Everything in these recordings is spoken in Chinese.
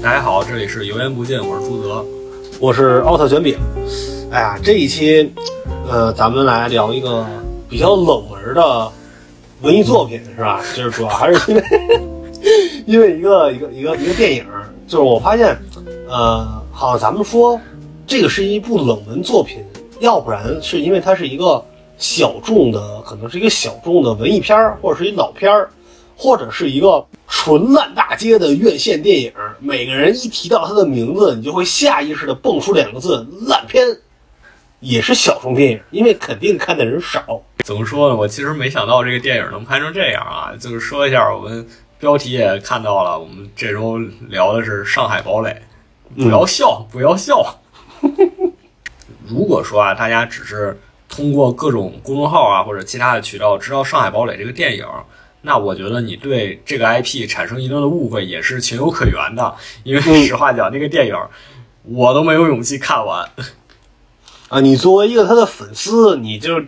大家好，这里是油盐不进，我是朱泽。我是奥特卷饼。哎呀，这一期，呃，咱们来聊一个比较冷门的文艺作品，是吧？就是主要还是因为因为一个一个一个一个电影，就是我发现，呃，好像咱们说这个是一部冷门作品，要不然是因为它是一个小众的，可能是一个小众的文艺片儿，或者是一老片儿，或者是一个纯烂大大街的院线电影。每个人一提到他的名字，你就会下意识的蹦出两个字：烂片。也是小众电影，因为肯定看的人少。怎么说呢？我其实没想到这个电影能拍成这样啊！就是说一下，我们标题也看到了，我们这周聊的是《上海堡垒》，不要笑，不要笑。如果说啊，大家只是通过各种公众号啊或者其他的渠道知道《上海堡垒》这个电影，那我觉得你对这个 IP 产生一定的误会也是情有可原的。因为实话讲，那个电影我都没有勇气看完。啊，你作为一个他的粉丝，你就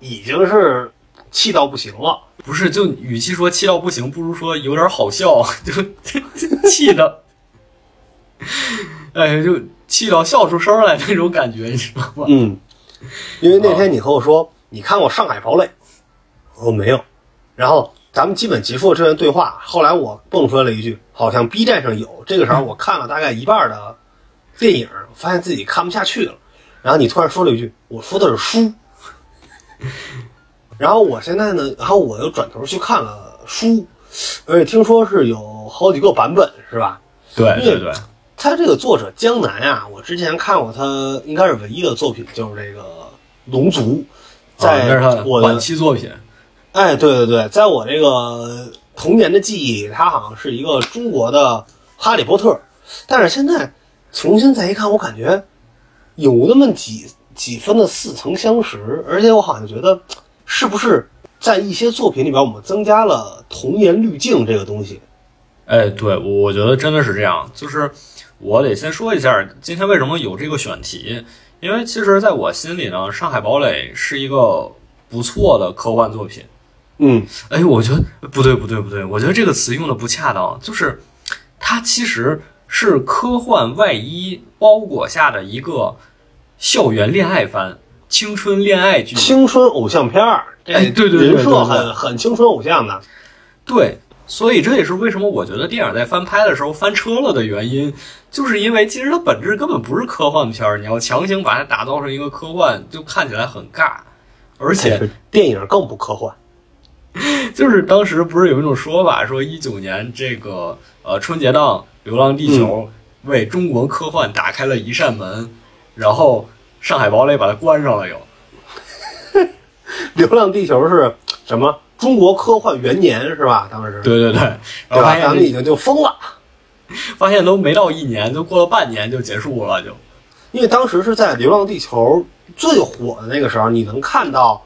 已经是气到不行了。不是，就与其说气到不行，不如说有点好笑，就气的，哎，就气到笑出声来那种感觉，你知道吗？嗯，因为那天你和我说你看过《上海堡垒》，我说没有，然后咱们基本结束了这段对话。后来我蹦出来了一句，好像 B 站上有。这个时候我看了大概一半的电影，发现自己看不下去了。然后你突然说了一句：“我说的是书。”然后我现在呢，然后我又转头去看了书，而且听说是有好几个版本，是吧？对对对。他这个作者江南啊，我之前看过他应该是唯一的作品，就是这个《龙族》，在我的晚期作品。哎，对对对，在我这个童年的记忆里，他好像是一个中国的《哈利波特》，但是现在重新再一看，我感觉。有那么几几分的似曾相识，而且我好像觉得，是不是在一些作品里边，我们增加了童年滤镜这个东西？哎，对，我觉得真的是这样。就是我得先说一下，今天为什么有这个选题？因为其实在我心里呢，《上海堡垒》是一个不错的科幻作品。嗯，哎，我觉得不对，不对，不对，我觉得这个词用的不恰当。就是它其实。是科幻外衣包裹下的一个校园恋爱番、青春恋爱剧、青春偶像片儿。哎，对对对，人设很很青春偶像的。对，所以这也是为什么我觉得电影在翻拍的时候翻车了的原因，就是因为其实它本质根本不是科幻片儿，你要强行把它打造成一个科幻，就看起来很尬。而且电影更不科幻。就是当时不是有一种说法，说一九年这个呃春节档。《流浪地球》为中国科幻打开了一扇门，然后《上海堡垒》把它关上了。又，《流浪地球》是什么？中国科幻元年是吧？当时对对对，然后咱们已经就疯了，发现都没到一年，就过了半年就结束了，就因为当时是在《流浪地球》最火的那个时候，你能看到，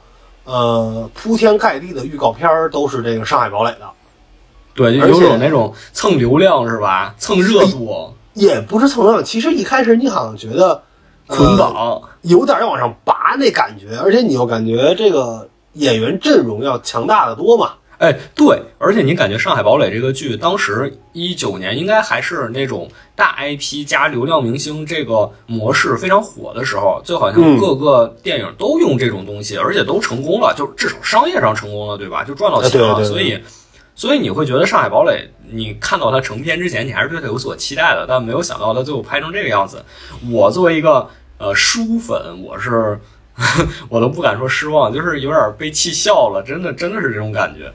呃，铺天盖地的预告片都是这个《上海堡垒》的。对，就有种那种蹭流量是吧？蹭热度也不是蹭流量。其实一开始你好像觉得捆绑有点要往上拔那感觉，而且你又感觉这个演员阵容要强大的多嘛。哎，对，而且你感觉《上海堡垒》这个剧当时一九年应该还是那种大 IP 加流量明星这个模式非常火的时候，就好像各个电影都用这种东西，而且都成功了，就至少商业上成功了，对吧？就赚到钱了，所以。所以你会觉得《上海堡垒》，你看到它成片之前，你还是对它有所期待的，但没有想到它最后拍成这个样子。我作为一个呃书粉，我是 我都不敢说失望，就是有点被气笑了，真的真的是这种感觉。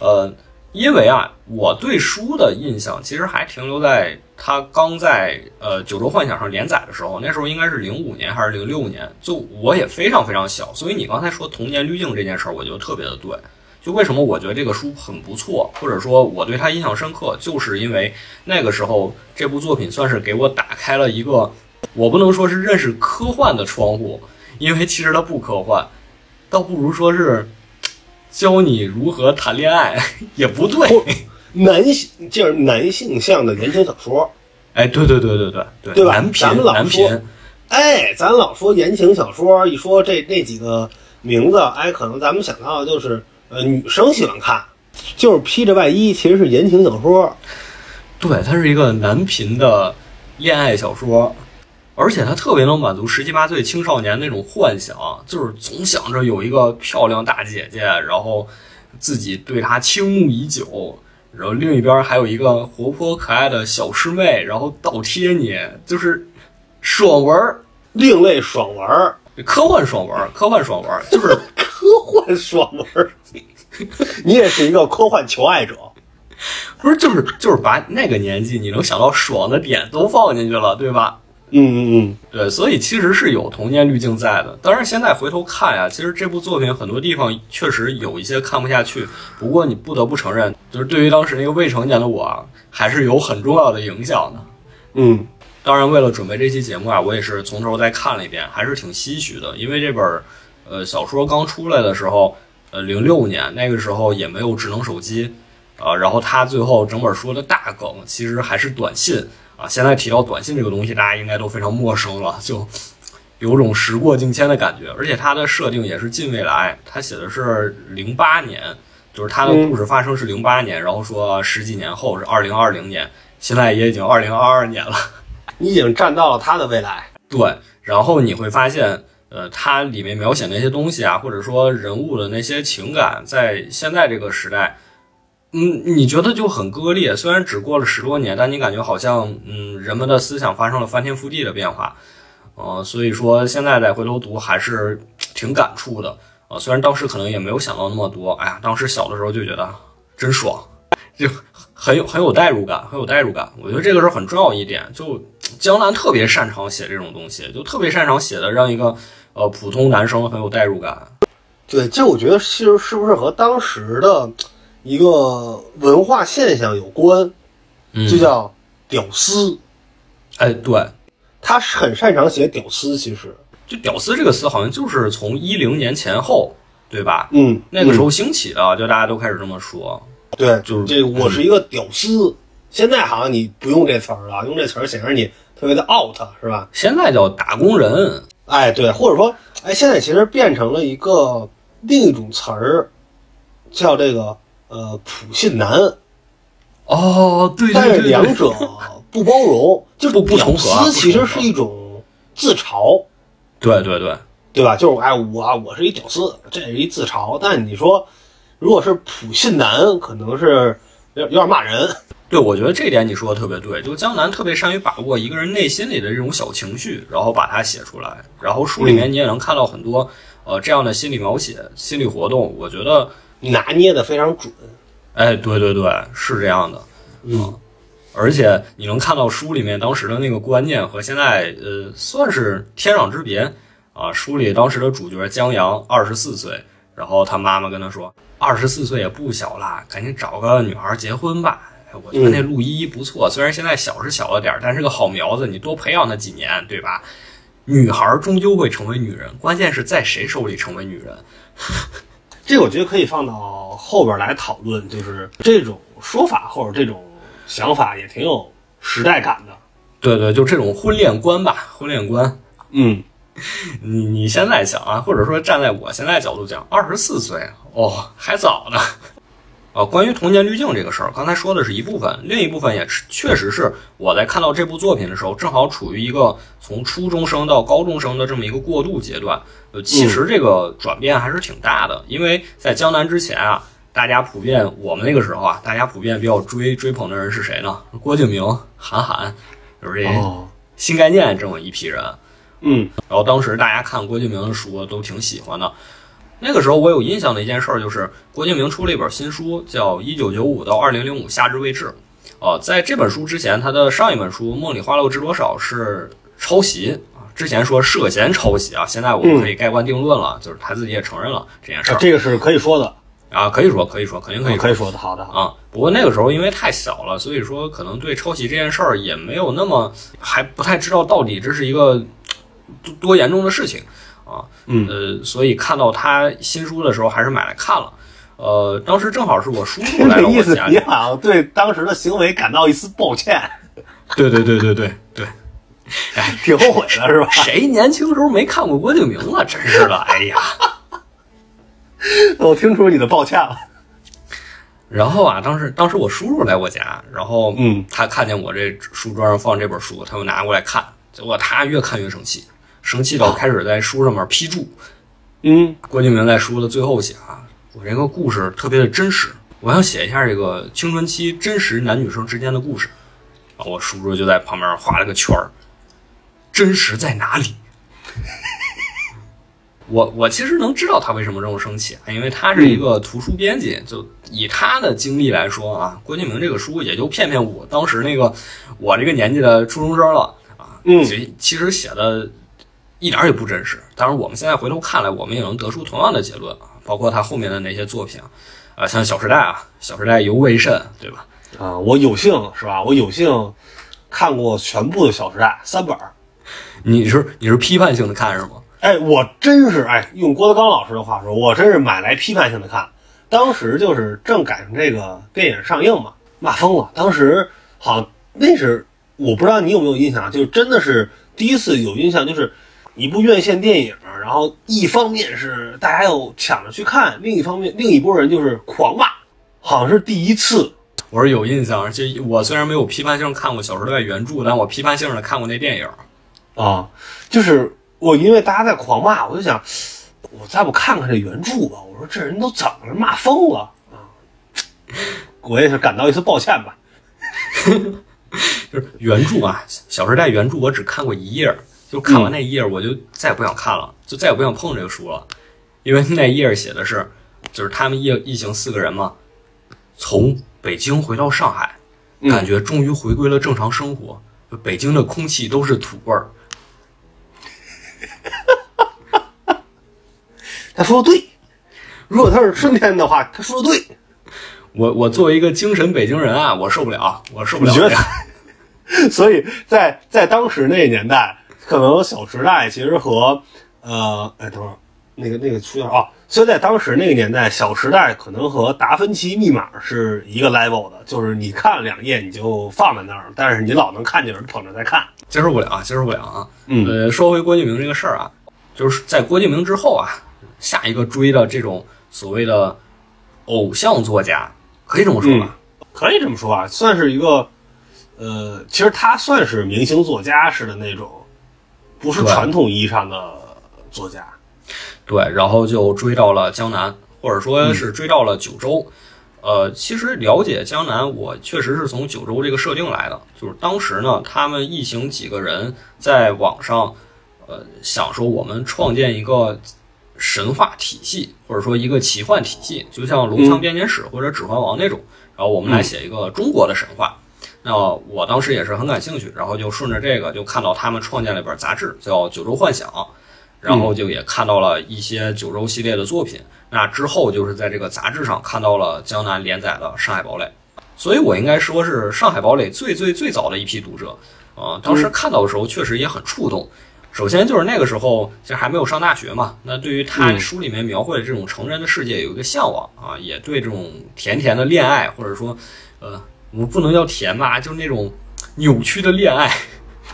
呃，因为啊，我对书的印象其实还停留在它刚在呃《九州幻想》上连载的时候，那时候应该是零五年还是零六年，就我也非常非常小。所以你刚才说童年滤镜这件事儿，我觉得特别的对。就为什么我觉得这个书很不错，或者说我对它印象深刻，就是因为那个时候这部作品算是给我打开了一个，我不能说是认识科幻的窗户，因为其实它不科幻，倒不如说是教你如何谈恋爱，也不对，男性就是男性向的言情小说，哎，对对对对对对，对吧？男频男频，哎，咱老说言情小说，一说这那几个名字，哎，可能咱们想到的就是。呃，女生喜欢看，就是披着外衣，其实是言情小说。对，它是一个男频的恋爱小说，而且它特别能满足十七八岁青少年那种幻想，就是总想着有一个漂亮大姐姐，然后自己对她倾慕已久，然后另一边还有一个活泼可爱的小师妹，然后倒贴你，就是爽文儿，另类爽文儿，科幻爽文儿，科幻爽文儿，就是 科幻爽文儿。你也是一个科幻求爱者，不是就是就是把那个年纪你能想到爽的点都放进去了，对吧？嗯嗯嗯，对，所以其实是有童年滤镜在的。当然，现在回头看呀，其实这部作品很多地方确实有一些看不下去。不过你不得不承认，就是对于当时那个未成年的我啊，还是有很重要的影响的。嗯，当然，为了准备这期节目啊，我也是从头再看了一遍，还是挺唏嘘的。因为这本呃小说刚出来的时候，呃，零六年那个时候也没有智能手机，啊，然后它最后整本书的大梗其实还是短信啊。现在提到短信这个东西，大家应该都非常陌生了，就有种时过境迁的感觉。而且它的设定也是近未来，它写的是零八年，就是它的故事发生是零八年，然后说十几年后是二零二零年，现在也已经二零二二年了。你已经站到了他的未来。对，然后你会发现，呃，它里面描写那些东西啊，或者说人物的那些情感，在现在这个时代，嗯，你觉得就很割裂。虽然只过了十多年，但你感觉好像，嗯，人们的思想发生了翻天覆地的变化。呃，所以说现在再回头读还是挺感触的。呃，虽然当时可能也没有想到那么多，哎呀，当时小的时候就觉得真爽，就很有很有代入感，很有代入感。我觉得这个是很重要一点，就江南特别擅长写这种东西，就特别擅长写的让一个呃普通男生很有代入感。对，这我觉得其实是不是和当时的一个文化现象有关，嗯就叫屌丝。哎，对，他是很擅长写屌丝，其实，就“屌丝”这个词好像就是从一零年前后，对吧？嗯，那个时候兴起的，就大家都开始这么说。对，就是这我是一个屌丝。现在好像你不用这词儿了，用这词儿显示你特别的 out，是吧？现在叫打工人，哎，对，或者说，哎，现在其实变成了一个另一种词儿，叫这个呃普信男，哦，对但对对，是两者不包容，就是不不重合其实是一种自嘲，对对对，对吧？就是哎，我我是一屌丝，这是一自嘲。但你说，如果是普信男，可能是有有点骂人。对，我觉得这点你说的特别对，就江南特别善于把握一个人内心里的这种小情绪，然后把它写出来。然后书里面你也能看到很多、呃这样的心理描写、心理活动。我觉得，拿捏的非常准。哎，对对对，是这样的。嗯，而且你能看到书里面当时的那个观念和现在呃算是天壤之别啊。书里当时的主角江阳二十四岁，然后他妈妈跟他说，二十四岁也不小啦，赶紧找个女孩结婚吧。哎我觉得那陆依依不错，虽然现在小是小了点儿，但是个好苗子，你多培养她几年，对吧？女孩终究会成为女人，关键是在谁手里成为女人。这个我觉得可以放到后边来讨论，就是这种说法或者这种想法也挺有时代感的。对对，就这种婚恋观吧，婚恋观。嗯，你你现在想啊，或者说站在我现在角度讲，二十四岁哦，还早呢。啊，关于童年滤镜这个事儿，刚才说的是一部分，另一部分也是确实是我在看到这部作品的时候，正好处于一个从初中生到高中生的这么一个过渡阶段。呃，其实这个转变还是挺大的，因为在江南之前啊，大家普遍我们那个时候啊，大家普遍比较追追捧的人是谁呢？郭敬明、韩寒，就是这哦，新概念这么一批人。嗯然后当时大家看郭敬明的书都挺喜欢的。那个时候我有印象的一件事儿就是郭敬明出了一本新书，叫《一九九五到二零零五夏至未至》。呃，在这本书之前，他的上一本书《梦里花落知多少》是抄袭啊。之前说涉嫌抄袭啊，现在我们可以盖棺定论了，就是他自己也承认了这件事儿啊这个是可以说的，啊，可以说可以说肯定可以说可以说的。好的，啊。不过那个时候因为太小了，所以说可能对抄袭这件事儿也没有那么还不太知道到底这是一个多多严重的事情啊。嗯呃，所以看到他新书的时候，还是买来看了。呃，当时正好是我叔叔来了我家里，你好像对当时的行为感到一丝抱歉，对对对对对对，挺后悔的是吧？谁年轻时候没看过郭敬明啊？真是的，哎呀。我听出你的抱歉了。然后啊，当时当时我叔叔来我家，然后嗯他看见我这书桌上放这本书，他就拿过来看，结果他越看越生气，生气到开始在书上面批注。嗯郭敬明在书的最后写啊，我这个故事特别的真实，我想写一下这个青春期真实男女生之间的故事。啊，我叔叔就在旁边画了个圈儿，真实在哪里？我我其实能知道他为什么这么生气，啊因为他是一个图书编辑，就以他的经历来说啊，郭敬明这个书也就骗骗我当时那个我这个年纪的初中生了啊，嗯其其实写的一点儿也不真实。当然，我们现在回头看来，我们也能得出同样的结论啊，包括他后面的那些作品啊，啊，像《小时代》啊，《小时代》尤为甚，对吧？啊，我有幸是吧？我有幸看过全部的《小时代》三本儿。你是你是批判性的看是吗？哎，我真是哎，用郭德纲老师的话说，我真是买来批判性的看。当时就是正赶上这个电影上映嘛，骂疯了。当时好像那是我不知道你有没有印象，就是真的是第一次有印象，就是一部院线电影，然后一方面是大家又抢着去看，另一方面另一拨人就是狂骂，好像是第一次。我是有印象，就我虽然没有批判性看过《小时代》原著，但我批判性的看过那电影。啊，就是我因为大家在狂骂，我就想，我再不看看这原著吧。我说这人都怎么了，骂疯了啊！我也是感到一丝抱歉吧。就是原著啊，《小时代》原著我只看过一页，就看完那一页我就再也不想看了，就再也不想碰这个书了，因为那一页写的是，就是他们一一行四个人嘛，从北京回到上海，感觉终于回归了正常生活，北京的空气都是土味儿。他说的对，如果他是春天的话，他说的对。我我作为一个精神北京人啊，我受不了，我受不了你觉得。所以在在当时那个年代，可能《小时代》其实和呃，哎，等会儿那个那个出现啊，所以在当时那个年代，《小时代》可能和《达芬奇密码》是一个 level 的，就是你看两页你就放在那儿，但是你老能看见人捧着在看。接受不了啊，接受不了啊。嗯呃，说回郭敬明这个事儿啊，就是在郭敬明之后啊，下一个追的这种所谓的偶像作家，可以这么说吧？可以这么说啊，算是一个，呃，其实他算是明星作家式的那种，不是传统意义上的作家。对，然后就追到了江南，或者说是追到了九州。呃，其实了解江南，我确实是从九州这个设定来的。就是当时呢，他们一行几个人在网上，呃，想说我们创建一个神话体系，或者说一个奇幻体系，就像《龙藏编年史》或者《指环王》那种。然后我们来写一个中国的神话。那我当时也是很感兴趣，然后就顺着这个就看到他们创建了一本杂志，叫《九州幻想》。然后就也看到了一些九州系列的作品。那之后就是在这个杂志上看到了江南连载的《上海堡垒》，所以我应该说是《上海堡垒》最最最早的一批读者。啊、当时看到的时候确实也很触动。首先就是那个时候其实还没有上大学嘛，那对于他嗯书里面描绘的这种成人的世界有一个向往啊，也对这种甜甜的恋爱，或者说，呃，我们不能叫甜吧，就是那种扭曲的恋爱，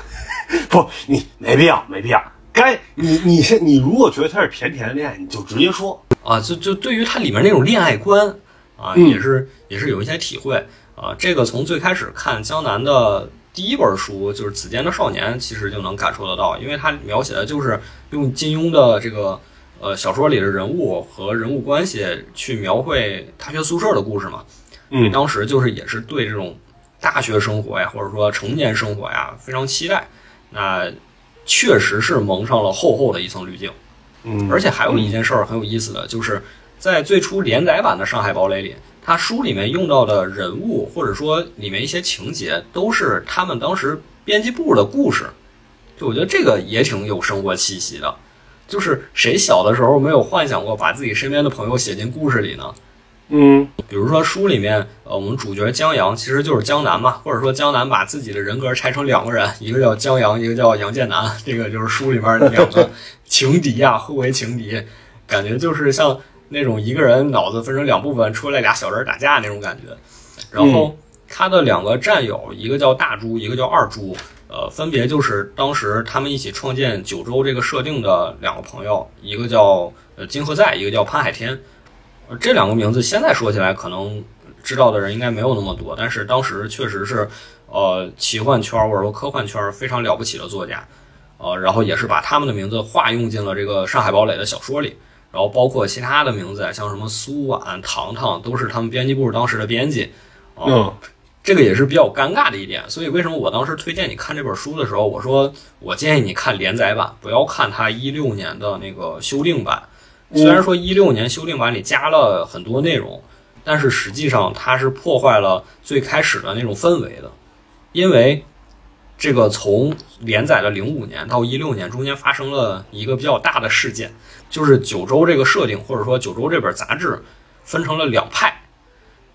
不，你没必要，没必要。该你你先，你如果觉得它是甜甜的恋爱，你就直接说。啊，就就对于它里面那种恋爱观啊，嗯也是也是有一些体会啊。这个从最开始看江南的第一本书就是《子间的少年》，其实就能感受得到，因为它描写的就是用金庸的这个呃小说里的人物和人物关系去描绘大学宿舍的故事嘛。嗯当时就是也是对这种大学生活呀，或者说成年生活呀非常期待，那确实是蒙上了厚厚的一层滤镜。嗯，而且还有一件事儿很有意思的，就是在最初连载版的《上海堡垒》里，它书里面用到的人物或者说里面一些情节，都是他们当时编辑部的故事。就我觉得这个也挺有生活气息的。就是谁小的时候没有幻想过把自己身边的朋友写进故事里呢？嗯比如说书里面，呃，我们主角江阳其实就是江南嘛，或者说江南把自己的人格拆成两个人，一个叫江阳，一个叫杨建南，这个就是书里面两个情敌呀、互为情敌，感觉就是像那种一个人脑子分成两部分，出来俩小人打架那种感觉。然后他的两个战友，一个叫大猪，一个叫二猪，呃，分别就是当时他们一起创建九州这个设定的两个朋友，一个叫呃金河在，一个叫潘海天。呃这两个名字现在说起来可能知道的人应该没有那么多，但是当时确实是呃奇幻圈或者说科幻圈非常了不起的作家，呃，然后也是把他们的名字化用进了这个上海堡垒的小说里，然后包括其他的名字，像什么苏婉、糖糖，都是他们编辑部当时的编辑，啊、嗯这个也是比较尴尬的一点，所以为什么我当时推荐你看这本书的时候，我说我建议你看连载版，不要看它一六年的那个修订版。虽然说一六年修订版里加了很多内容，但是实际上它是破坏了最开始的那种氛围的，因为这个从连载的零五年到一六年中间发生了一个比较大的事件，就是九州这个设定或者说九州这本杂志分成了两派。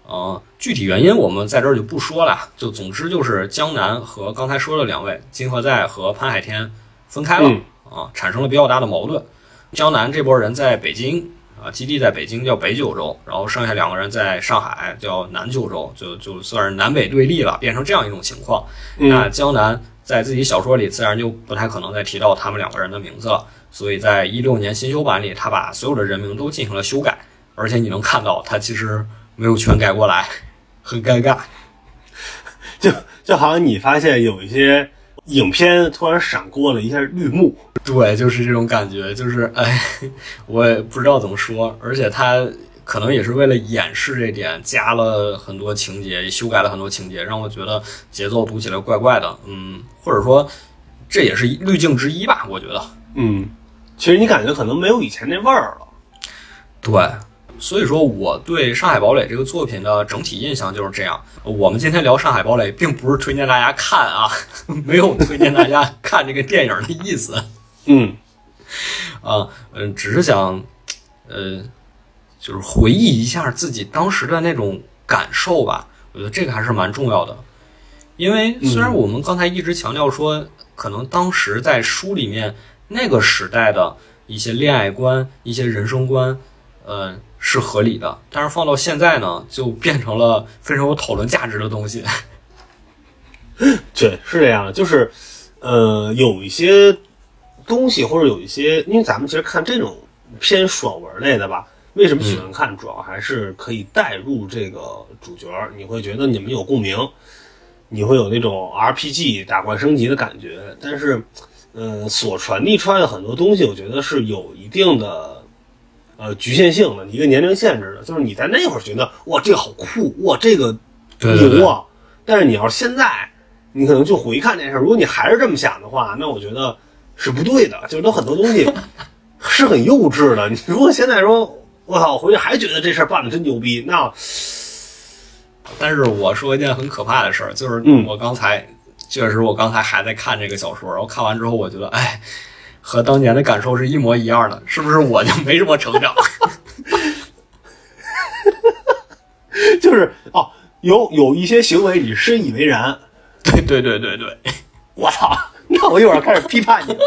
呃，具体原因我们在这儿就不说了，就总之就是江南和刚才说的两位金河在和潘海天分开了、嗯啊，产生了比较大的矛盾。江南这波人在北京啊，基地在北京叫北九州，然后剩下两个人在上海叫南九州，就就算是南北对立了，变成这样一种情况。那嗯江南在自己小说里自然就不太可能再提到他们两个人的名字了，所以在一六年新修版里，他把所有的人名都进行了修改，而且你能看到他其实没有全改过来，很尴尬。就就好像你发现有一些影片突然闪过了一下绿幕，对，就是这种感觉，就是哎，我也不知道怎么说，而且他可能也是为了掩饰这点，加了很多情节，修改了很多情节，让我觉得节奏读起来怪怪的，嗯，或者说这也是滤镜之一吧，我觉得。嗯，其实你感觉可能没有以前那味儿了。对，所以说我对《上海堡垒》这个作品的整体印象就是这样。我们今天聊《上海堡垒》，并不是推荐大家看啊，没有推荐大家看这个电影的意思。嗯啊，嗯，只是想，呃，就是回忆一下自己当时的那种感受吧。我觉得这个还是蛮重要的，因为虽然我们刚才一直强调说，可能当时在书里面那个时代的一些恋爱观、一些人生观，呃，是合理的，但是放到现在呢，就变成了非常有讨论价值的东西。对，是这样的，就是，呃，有一些东西或者有一些，因为咱们其实看这种偏爽文类的吧，为什么喜欢看？主要还是可以带入这个主角，你会觉得你们有共鸣，你会有那种 RPG 打怪升级的感觉。但是，呃，所传递出来的很多东西，我觉得是有一定的。呃，局限性的一个年龄限制的，就是你在那会儿觉得哇这个好酷，哇这个牛啊，但是你要是现在，你可能就回看这事儿，如果你还是这么想的话，那我觉得是不对的，就是有很多东西 是很幼稚的。你如果现在说，我操，我回去还觉得这事儿办的真牛逼，那但是我说一件很可怕的事儿，就是嗯我刚才、确实我刚才还在看这个小说，然后看完之后，我觉得哎，和当年的感受是一模一样的，是不是我就没什么成长？就是哦，有有一些行为你深以为然，对对对对对，我操，那我一会儿开始批判你了。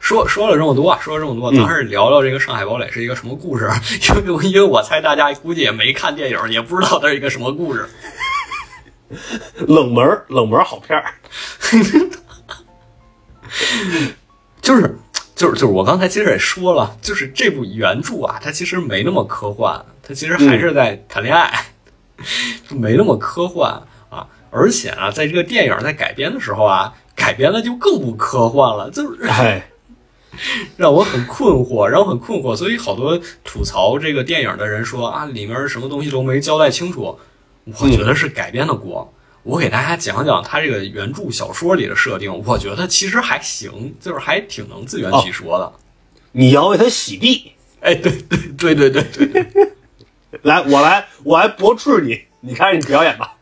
说说了这么多啊，说了这么多，咱还是聊聊这个《上海堡垒》是一个什么故事，因为因为我猜大家估计也没看电影，也不知道它是一个什么故事。冷门儿冷门儿好片儿，就是就是就是我刚才其实也说了，就是这部原著啊，它其实没那么科幻，它其实还是在谈恋爱，就没那么科幻啊。而且啊，在这个电影在改编的时候啊，改编的就更不科幻了，就是哎，让我很困惑，让我很困惑。所以好多吐槽这个电影的人说啊，里面什么东西都没交代清楚，我觉得是改编的锅。我给大家讲讲他这个原著小说里的设定，我觉得其实还行，就是还挺能自圆其说的。你要为他洗地，哎，对对对对对对，来，我来，我来驳斥你，你开始你表演吧。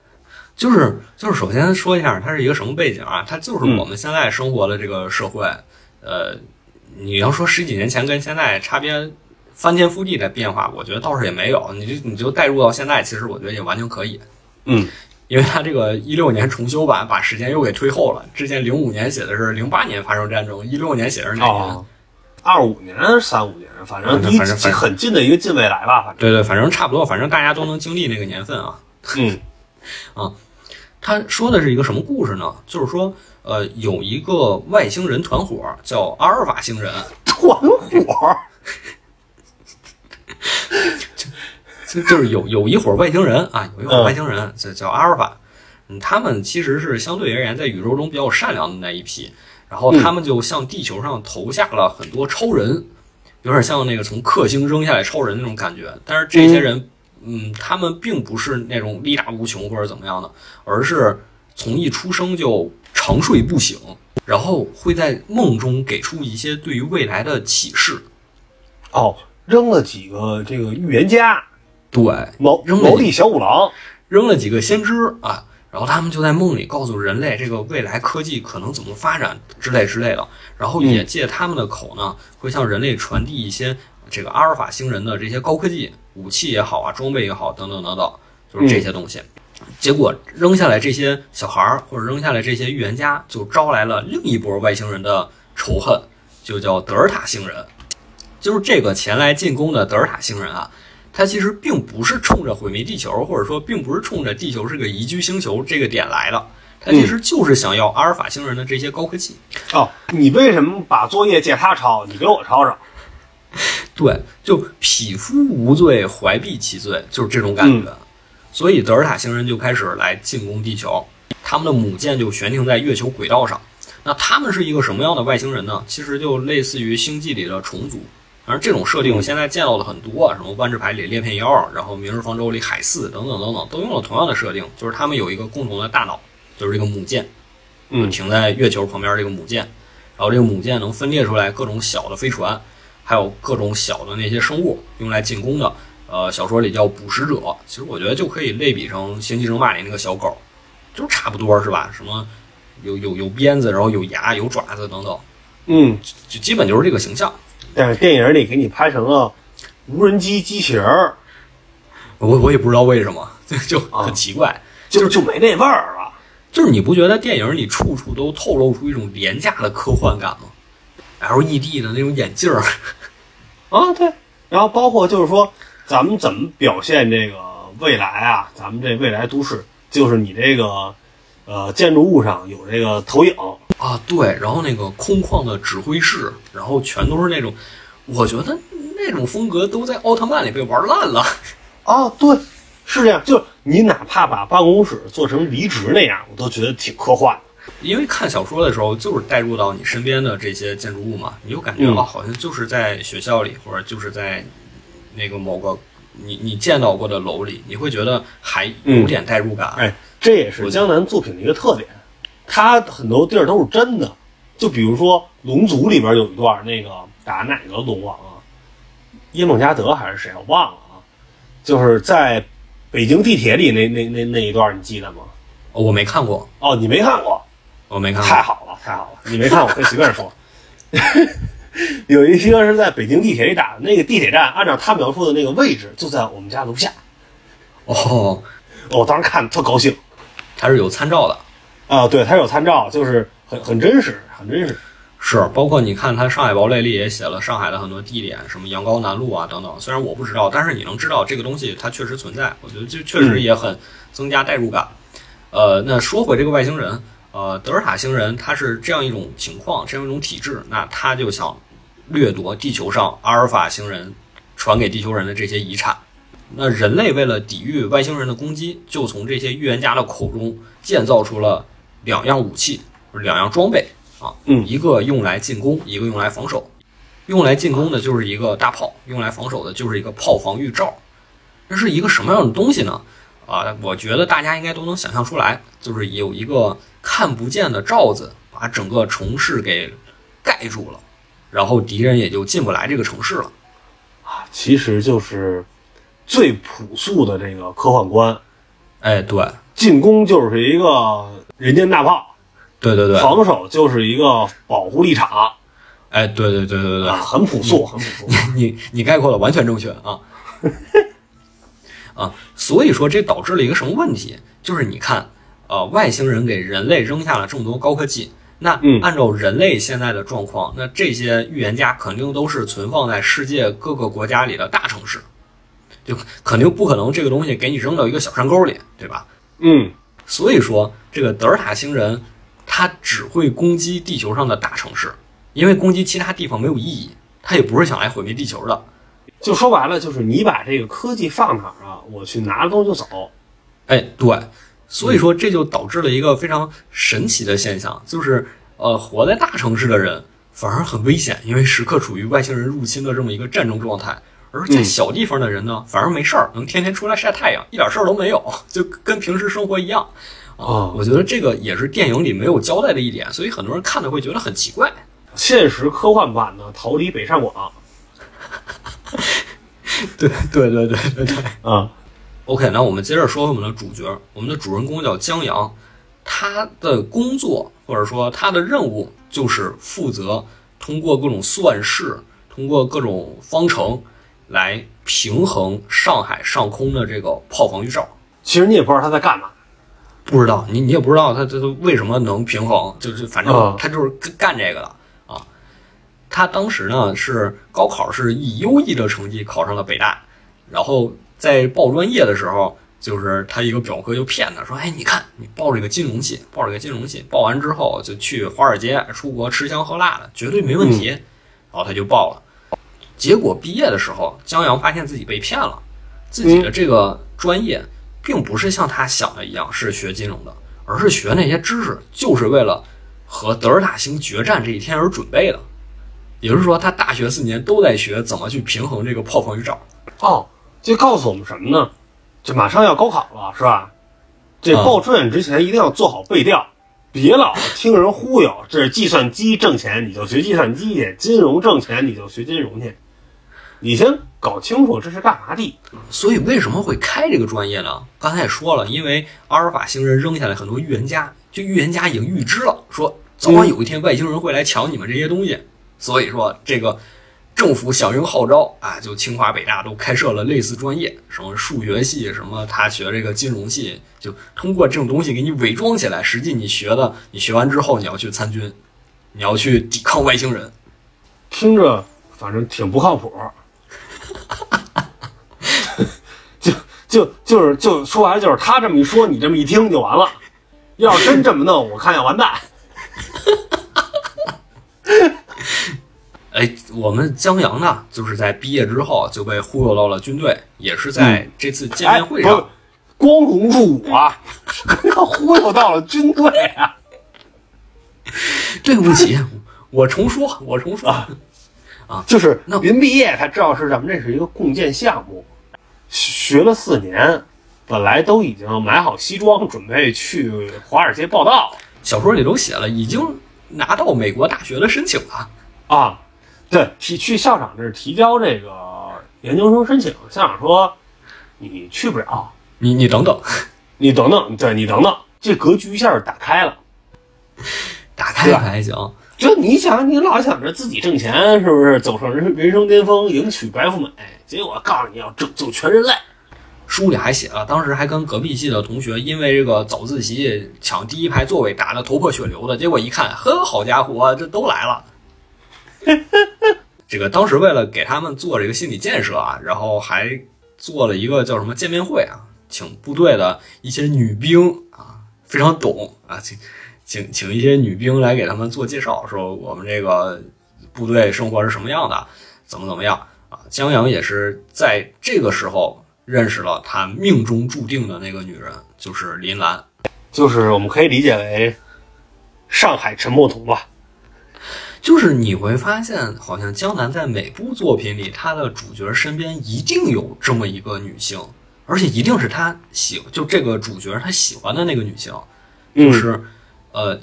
就是就是，首先说一下它是一个什么背景啊？它就是我们现在生活的这个社会，呃，你要说十几年前跟现在差别翻天覆地的变化，我觉得倒是也没有。你就你就带入到现在，其实我觉得也完全可以。嗯，因为他这个一六年重修版把时间又给推后了，之前零五年写的是零八年发生战争，一六年写的是哪年？哦，二五年、三五年，反正离反正反正很近的一个近未来吧，反正。对对，反正差不多，反正大家都能经历那个年份啊。嗯 他说的是一个什么故事呢？就是说，呃，有一个外星人团伙叫阿尔法星人，团伙儿，就就是有有一伙外星人啊，有一伙外星人叫叫阿尔法，嗯，他们其实是相对而言在宇宙中比较善良的那一批，然后他们就向地球上投下了很多超人，有点像那个从克星扔下来超人那种感觉。但是这些人，嗯，他们并不是那种力大无穷或者怎么样的，而是从一出生就长睡不醒，然后会在梦中给出一些对于未来的启示。哦，扔了几个这个预言家，对，毛扔了毛利小五郎，扔了几个先知啊，然后他们就在梦里告诉人类这个未来科技可能怎么发展之类之类的，然后也借他们的口呢，会向人类传递一些这个阿尔法星人的这些高科技武器也好啊，装备也好等等等等，就是这些东西。结果扔下来这些小孩儿，或者扔下来这些预言家，就招来了另一波外星人的仇恨，就叫德尔塔星人。就是这个前来进攻的德尔塔星人啊，他其实并不是冲着毁灭地球，或者说并不是冲着地球是个宜居星球这个点来的，他其实就是想要阿尔法星人的这些高科技。哦，你为什么把作业借他抄，你给我抄抄？对，就匹夫无罪，怀璧其罪，就是这种感觉。所以德尔塔星人就开始来进攻地球，他们的母舰就悬停在月球轨道上。那他们是一个什么样的外星人呢？其实就类似于星际里的虫族。而这种设定现在见到的很多啊，什么万智牌里裂片妖，然后明日方舟里海四等等等等，都用了同样的设定，就是他们有一个共同的大脑，就是这个母舰，嗯停在月球旁边这个母舰，然后这个母舰能分裂出来各种小的飞船，还有各种小的那些生物用来进攻的。呃，小说里叫捕食者，其实我觉得就可以类比成《星际争霸》里那个小狗，就是差不多是吧？什么有有有鞭子，然后有牙，有爪子等等，嗯，就基本就是这个形象。但是电影里给你拍成了无人机机器人儿，我我也不知道为什么，就啊很奇怪。就就没那味儿了。就是你不觉得电影里处处都透露出一种廉价的科幻感吗？LED 的那种眼镜儿，啊，对。然后包括就是说，咱们怎么表现这个未来啊？咱们这未来都市，就是你这个呃建筑物上有这个投影，啊，对，然后那个空旷的指挥室，然后全都是那种，我觉得那种风格都在奥特曼里被玩烂了。啊，对，是这样。就是你哪怕把办公室做成离职那样，我都觉得挺科幻的。因为看小说的时候，就是带入到你身边的这些建筑物嘛，你就感觉嗯啊，好像就是在学校里，或者就是在那个某个你你见到过的楼里，你会觉得还有点代入感。哎，这也是江南作品的一个特点，它很多地儿都是真的。就比如说《龙族》里边有一段，那个打哪个龙王啊？耶梦加德还是谁？我忘了啊。就是在北京地铁里那那那那一段，你记得吗？哦我没看过，哦，你没看过，我没看过。太好了，太好了，你没看过可以随便说。有一些是在北京地铁里打的，那个地铁站按照他描述的那个位置，就在我们家楼下。哦，我当时看特高兴它是有参照的。啊！对，它有参照，就是很很真实，很真实。是，包括你看，它《上海堡垒》里也写了上海的很多地点，什么杨高南路啊等等。虽然我不知道，但是你能知道这个东西它确实存在，我觉得这确实也很增加代入感。呃，那说回这个外星人，呃，德尔塔星人他是这样一种情况，这样一种体质，那他就想掠夺地球上阿尔法星人传给地球人的这些遗产。那人类为了抵御外星人的攻击，就从这些预言家的口中建造出了两样武器，两样装备啊，嗯一个用来进攻，一个用来防守。用来进攻的就是一个大炮，用来防守的就是一个炮防御罩。这是一个什么样的东西呢？啊，我觉得大家应该都能想象出来，就是有一个看不见的罩子，把整个城市给盖住了，然后敌人也就进不来这个城市了。啊其实就是最朴素的这个科幻观，哎，对，进攻就是一个人间大炮，对对对，防守就是一个保护立场。哎，对对对对对。啊，，很朴素，很朴素。你你概括的完全正确啊。啊，所以说这导致了一个什么问题？就是你看，呃，外星人给人类扔下了这么多高科技，那嗯。按照人类现在的状况，那这些预言家肯定都是存放在世界各个国家里的大城市，就肯定不可能这个东西给你扔到一个小山沟里，对吧？嗯，所以说，这个德尔塔星人他只会攻击地球上的大城市，因为攻击其他地方没有意义，他也不是想来毁灭地球的。就说白了，就是你把这个科技放哪儿啊，我去拿了东西就走。哎，对，所以说这就导致了一个非常神奇的现象，就是呃，活在大城市的人反而很危险，因为时刻处于外星人入侵的这么一个战争状态；而在小地方的人呢，反而没事儿，能天天出来晒太阳，一点事儿都没有，就跟平时生活一样。啊我觉得这个也是电影里没有交代的一点，所以很多人看的会觉得很奇怪。现实科幻版的《逃离北上广对对对对对对。》啊，OK，那我们接着说我们的主角，我们的主人公叫江阳，他的工作或者说他的任务就是负责通过各种算式，通过各种方程来平衡上海上空的这个炮防预兆。其实你也不知道他在干嘛。不知道你你也不知道他他他为什么能平衡，就是反正啊他就是干干这个的啊。他当时呢是高考是以优异的成绩考上了北大，然后在报专业的时候，就是他一个表哥就骗他说：“哎，你看你报这个金融系，报这个金融系，报完之后就去华尔街出国吃香喝辣的，绝对没问题。然后他就报了，结果毕业的时候，江阳发现自己被骗了，自己的这个专业并不是像他想的一样是学金融的，而是学那些知识就是为了和德尔塔星决战这一天而准备的。也就是说，他大学四年都在学怎么去平衡这个炮防预兆。哦，这告诉我们什么呢？这马上要高考了，是吧？这报志愿之前一定要做好背调，别老听人忽悠。这计算机挣钱你就学计算机去，金融挣钱你就学金融去。你先搞清楚这是干嘛的。所以为什么会开这个专业呢？刚才也说了，因为阿尔法星人扔下来很多预言家，就预言家已经预知了，说早晚有一天外星人会来抢你们这些东西，所以说这个政府响应号召啊，就清华北大都开设了类似专业，什么数学系，什么他学这个金融系，就通过这种东西给你伪装起来，实际你学的，你学完之后你要去参军，你要去抵抗外星人。听着反正挺不靠谱。就就就是就说白了，就是他这么一说，你这么一听就完了。要是真这么弄，我看要完蛋。哎，我们江阳呢，就是在毕业之后就被忽悠到了军队，也是在这次见面会上。光荣入伍啊，忽悠到了军队啊。对不起，我重说，我重说。就是那临毕业才知道是咱们这是一个共建项目，学了四年，本来都已经买好西装，准备去华尔街报道小说里都写了，已经拿到美国大学的申请了。啊。对，提去校长这儿提交这个研究生申请，校长说你去不了，你你等等，你等等，对你等等，这格局一下就打开了。打开还行。就你想，你老想着自己挣钱，是不是走上人人生巅峰，迎娶白富美？结果告诉你要拯救全人类。书里还写了，当时还跟隔壁系的同学因为这个早自习抢第一排座位打得头破血流的，结果一看，呵，好家伙，这都来了。这个当时为了给他们做这个心理建设啊，然后还做了一个叫什么见面会啊，请部队的一些女兵啊，非常懂啊，请请请一些女兵来给他们做介绍，说我们这个部队生活是什么样的，怎么怎么样啊。江阳也是在这个时候认识了他命中注定的那个女人，就是林兰。就是我们可以理解为上海陈默图吧。就是你会发现，好像江南在每部作品里，他的主角身边一定有这么一个女性，而且一定是他喜，就这个主角他喜欢的那个女性，就是，呃，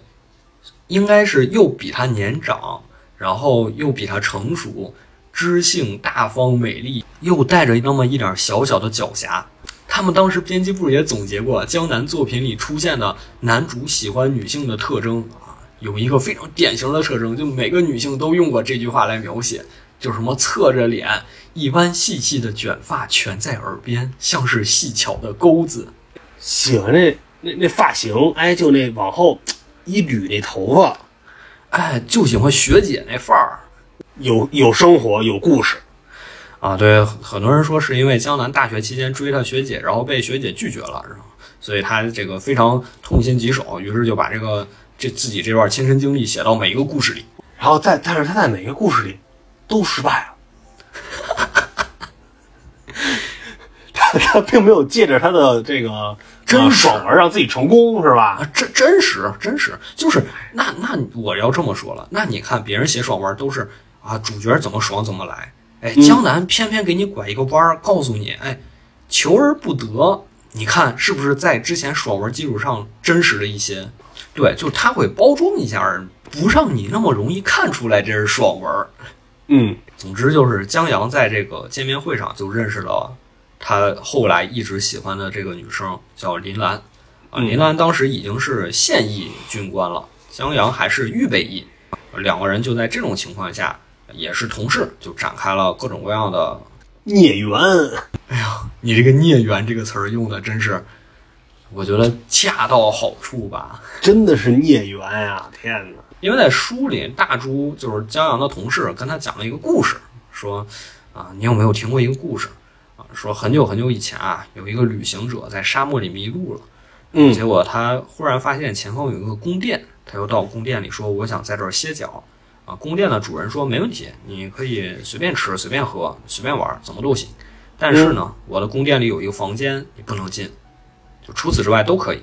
应该是又比他年长，然后又比他成熟，知性大方、美丽，又带着那么一点小小的狡黠。他们当时编辑部也总结过，江南作品里出现的男主喜欢女性的特征啊，有一个非常典型的特征，就每个女性都用过这句话来描写，就什么侧着脸，一弯细细的卷发蜷在耳边，像是细巧的钩子。喜欢那那那发型，哎，就那往后一捋那头发，哎，就喜欢学姐那范儿。有有生活，有故事。啊，对，很多人说是因为江南大学期间追他学姐，然后被学姐拒绝了，然后所以他这个非常痛心疾首，于是就把这个这自己这段亲身经历写到每一个故事里。然后在，但是他在每个故事里都失败了。他并没有借着他的这个真爽文让自己成功，是吧？啊，真真实真实，就是那那我要这么说了，那你看别人写爽文都是啊，主角怎么爽怎么来，哎，江南偏偏给你拐一个弯儿，告诉你，哎，求而不得，你看是不是在之前爽文基础上真实了一些？对，就是他会包装一下，不让你那么容易看出来这是爽文。嗯总之就是江阳在这个见面会上就认识了他后来一直喜欢的这个女生，叫林兰。啊，嗯林兰当时已经是现役军官了，江阳还是预备役，两个人就在这种情况下，也是同事，就展开了各种各样的。孽缘，哎呀你这个“孽缘”这个词儿用的真是，我觉得恰到好处吧。真的是孽缘呀！天哪！因为在书里，大朱就是江阳的同事跟他讲了一个故事，说啊，你有没有听过一个故事啊？说很久很久以前啊，有一个旅行者在沙漠里迷路了，嗯结果他忽然发现前方有一个宫殿，他又到宫殿里说我想在这儿歇脚啊。宫殿的主人说没问题，你可以随便吃、随便喝、随便玩，怎么都行。但是呢，我的宫殿里有一个房间你不能进，就除此之外都可以。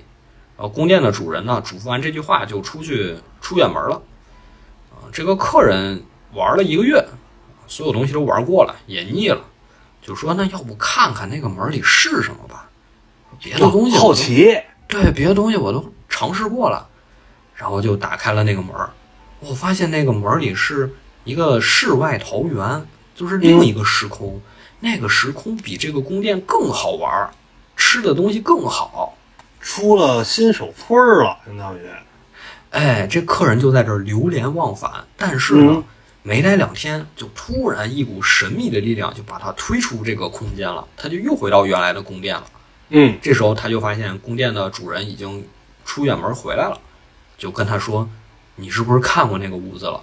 然后宫殿的主人呢，嘱咐完这句话就出去出远门了。啊，这个客人玩了一个月，所有东西都玩过了，也腻了，就说那要不看看那个门里是什么吧？别的东西好奇，对，别的东西我都尝试过了，然后就打开了那个门儿，我发现那个门儿里是一个世外桃源，就是另一个时空，那个时空比这个宫殿更好玩儿，吃的东西更好。出了新手村了，相当于。哎，这客人就在这儿流连忘返，但是呢，嗯没待两天，就突然一股神秘的力量就把他推出这个空间了，他就又回到原来的宫殿了。嗯这时候他就发现宫殿的主人已经出远门回来了，就跟他说：“你是不是看过那个屋子了？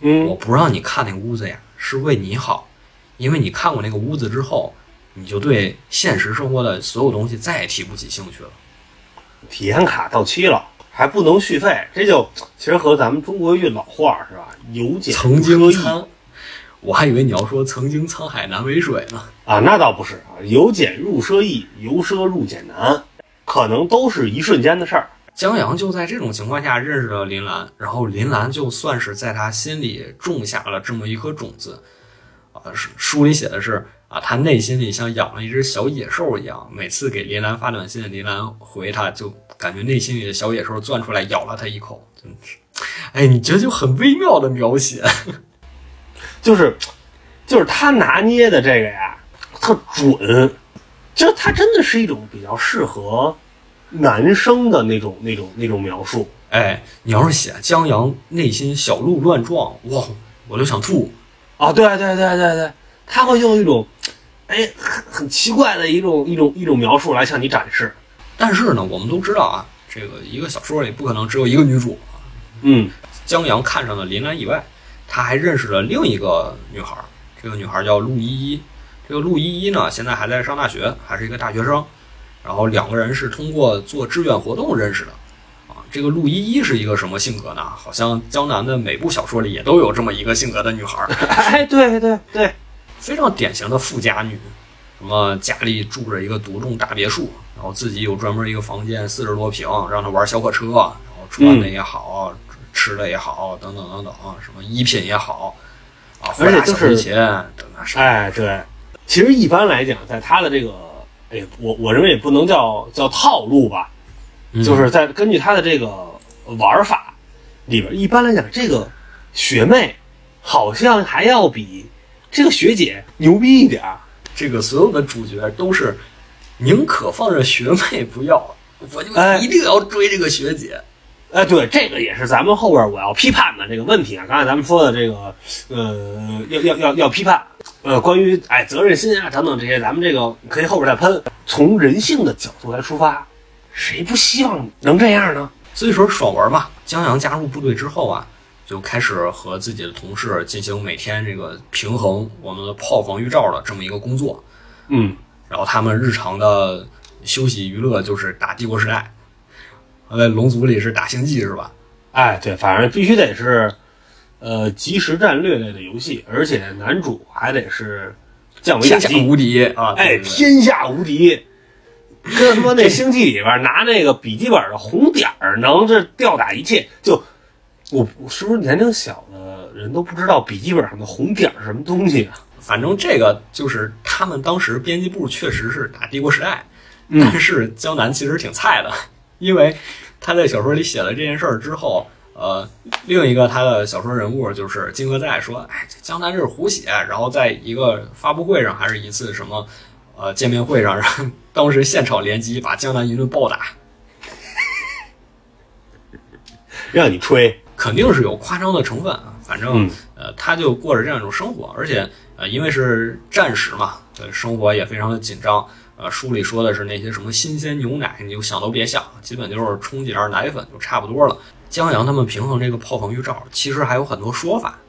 嗯我嗯，不让你看那个屋子呀，是为你好，因为你看过那个屋子之后，你就对现实生活的所有东西再也提不起兴趣了。体验卡到期了，还不能续费，这就其实和咱们中国一句老话是吧？由俭曾入奢易经沧，我还以为你要说曾经沧海难为水呢。啊，那倒不是啊，由俭入奢易，由奢入俭难，可能都是一瞬间的事儿。江阳就在这种情况下认识了林兰，然后林兰就算是在他心里种下了这么一颗种子。啊，书书里写的是啊，他内心里像养了一只小野兽一样，每次给林兰发短信，林兰回他就感觉内心里的小野兽钻出来咬了他一口。真是，哎，你这就很微妙的描写。就是，就是他拿捏的这个呀，特准。就是他真的是一种比较适合男生的那种、那种、那种描述。哎，你要是写江阳内心小鹿乱撞，哇，我就想吐。啊，对对对对对，他会用一种，哎，很很奇怪的一种一种一种描述来向你展示。但是呢，我们都知道啊，这个一个小说里不可能只有一个女主。嗯江阳看上了林兰以外，他还认识了另一个女孩儿，这个女孩儿叫陆依依。这个陆依依呢，现在还在上大学，还是一个大学生。然后两个人是通过做志愿活动认识的。啊，这个陆依依是一个什么性格呢？好像江南的每部小说里也都有这么一个性格的女孩儿，哎，对对对，非常典型的富家女。什么家里住着一个独栋大别墅，然后自己有专门一个房间，四十多平，让他玩小火车，然后穿的也好，吃的也好，等等等等，什么衣品也好，啊，而且就是哎对。其实一般来讲，在他的这个，哎，我我认为也不能叫叫套路吧，嗯就是在根据他的这个玩法里边，一般来讲，这个学妹好像还要比这个学姐牛逼一点儿。这个所有的主角都是宁可放着学妹不要，我就哎一定要追这个学姐。哎，对，这个也是咱们后边我要批判的这个问题啊。刚才咱们说的这个，呃，要要要要批判，呃，关于哎责任心啊等等这些，咱们这个可以后边再喷。从人性的角度来出发，谁不希望能这样呢？所以说爽文嘛，江阳加入部队之后啊，就开始和自己的同事进行每天这个平衡我们的炮防御罩的这么一个工作。嗯，然后他们日常的休息娱乐就是打帝国时代，在龙族里是打星际是吧？哎，对，反正必须得是，呃，即时战略类的游戏，而且男主还得是降维打击，天下无敌啊！哎，天下无敌。跟他妈那星际里边拿那个笔记本的红点儿能这吊打一切，就我我是不是年龄小的人都不知道笔记本上的红点儿是什么东西啊？反正这个就是他们当时编辑部确实是打帝国时代，嗯但是江南其实挺菜的，因为他在小说里写了这件事儿之后，呃，另一个他的小说人物就是金河在说，哎，这江南这是胡写，然后在一个发布会上还是一次什么呃见面会上，然后当时现场联机把江南一顿暴打，让你吹，肯定是有夸张的成分啊。反正、嗯。呃，他就过着这样一种生活，而且呃，因为是战时嘛，对生活也非常的紧张。呃，书里说的是那些什么新鲜牛奶，你就想都别想，基本就是冲几袋奶粉就差不多了。江阳他们平衡这个炮防预兆，其实还有很多说法，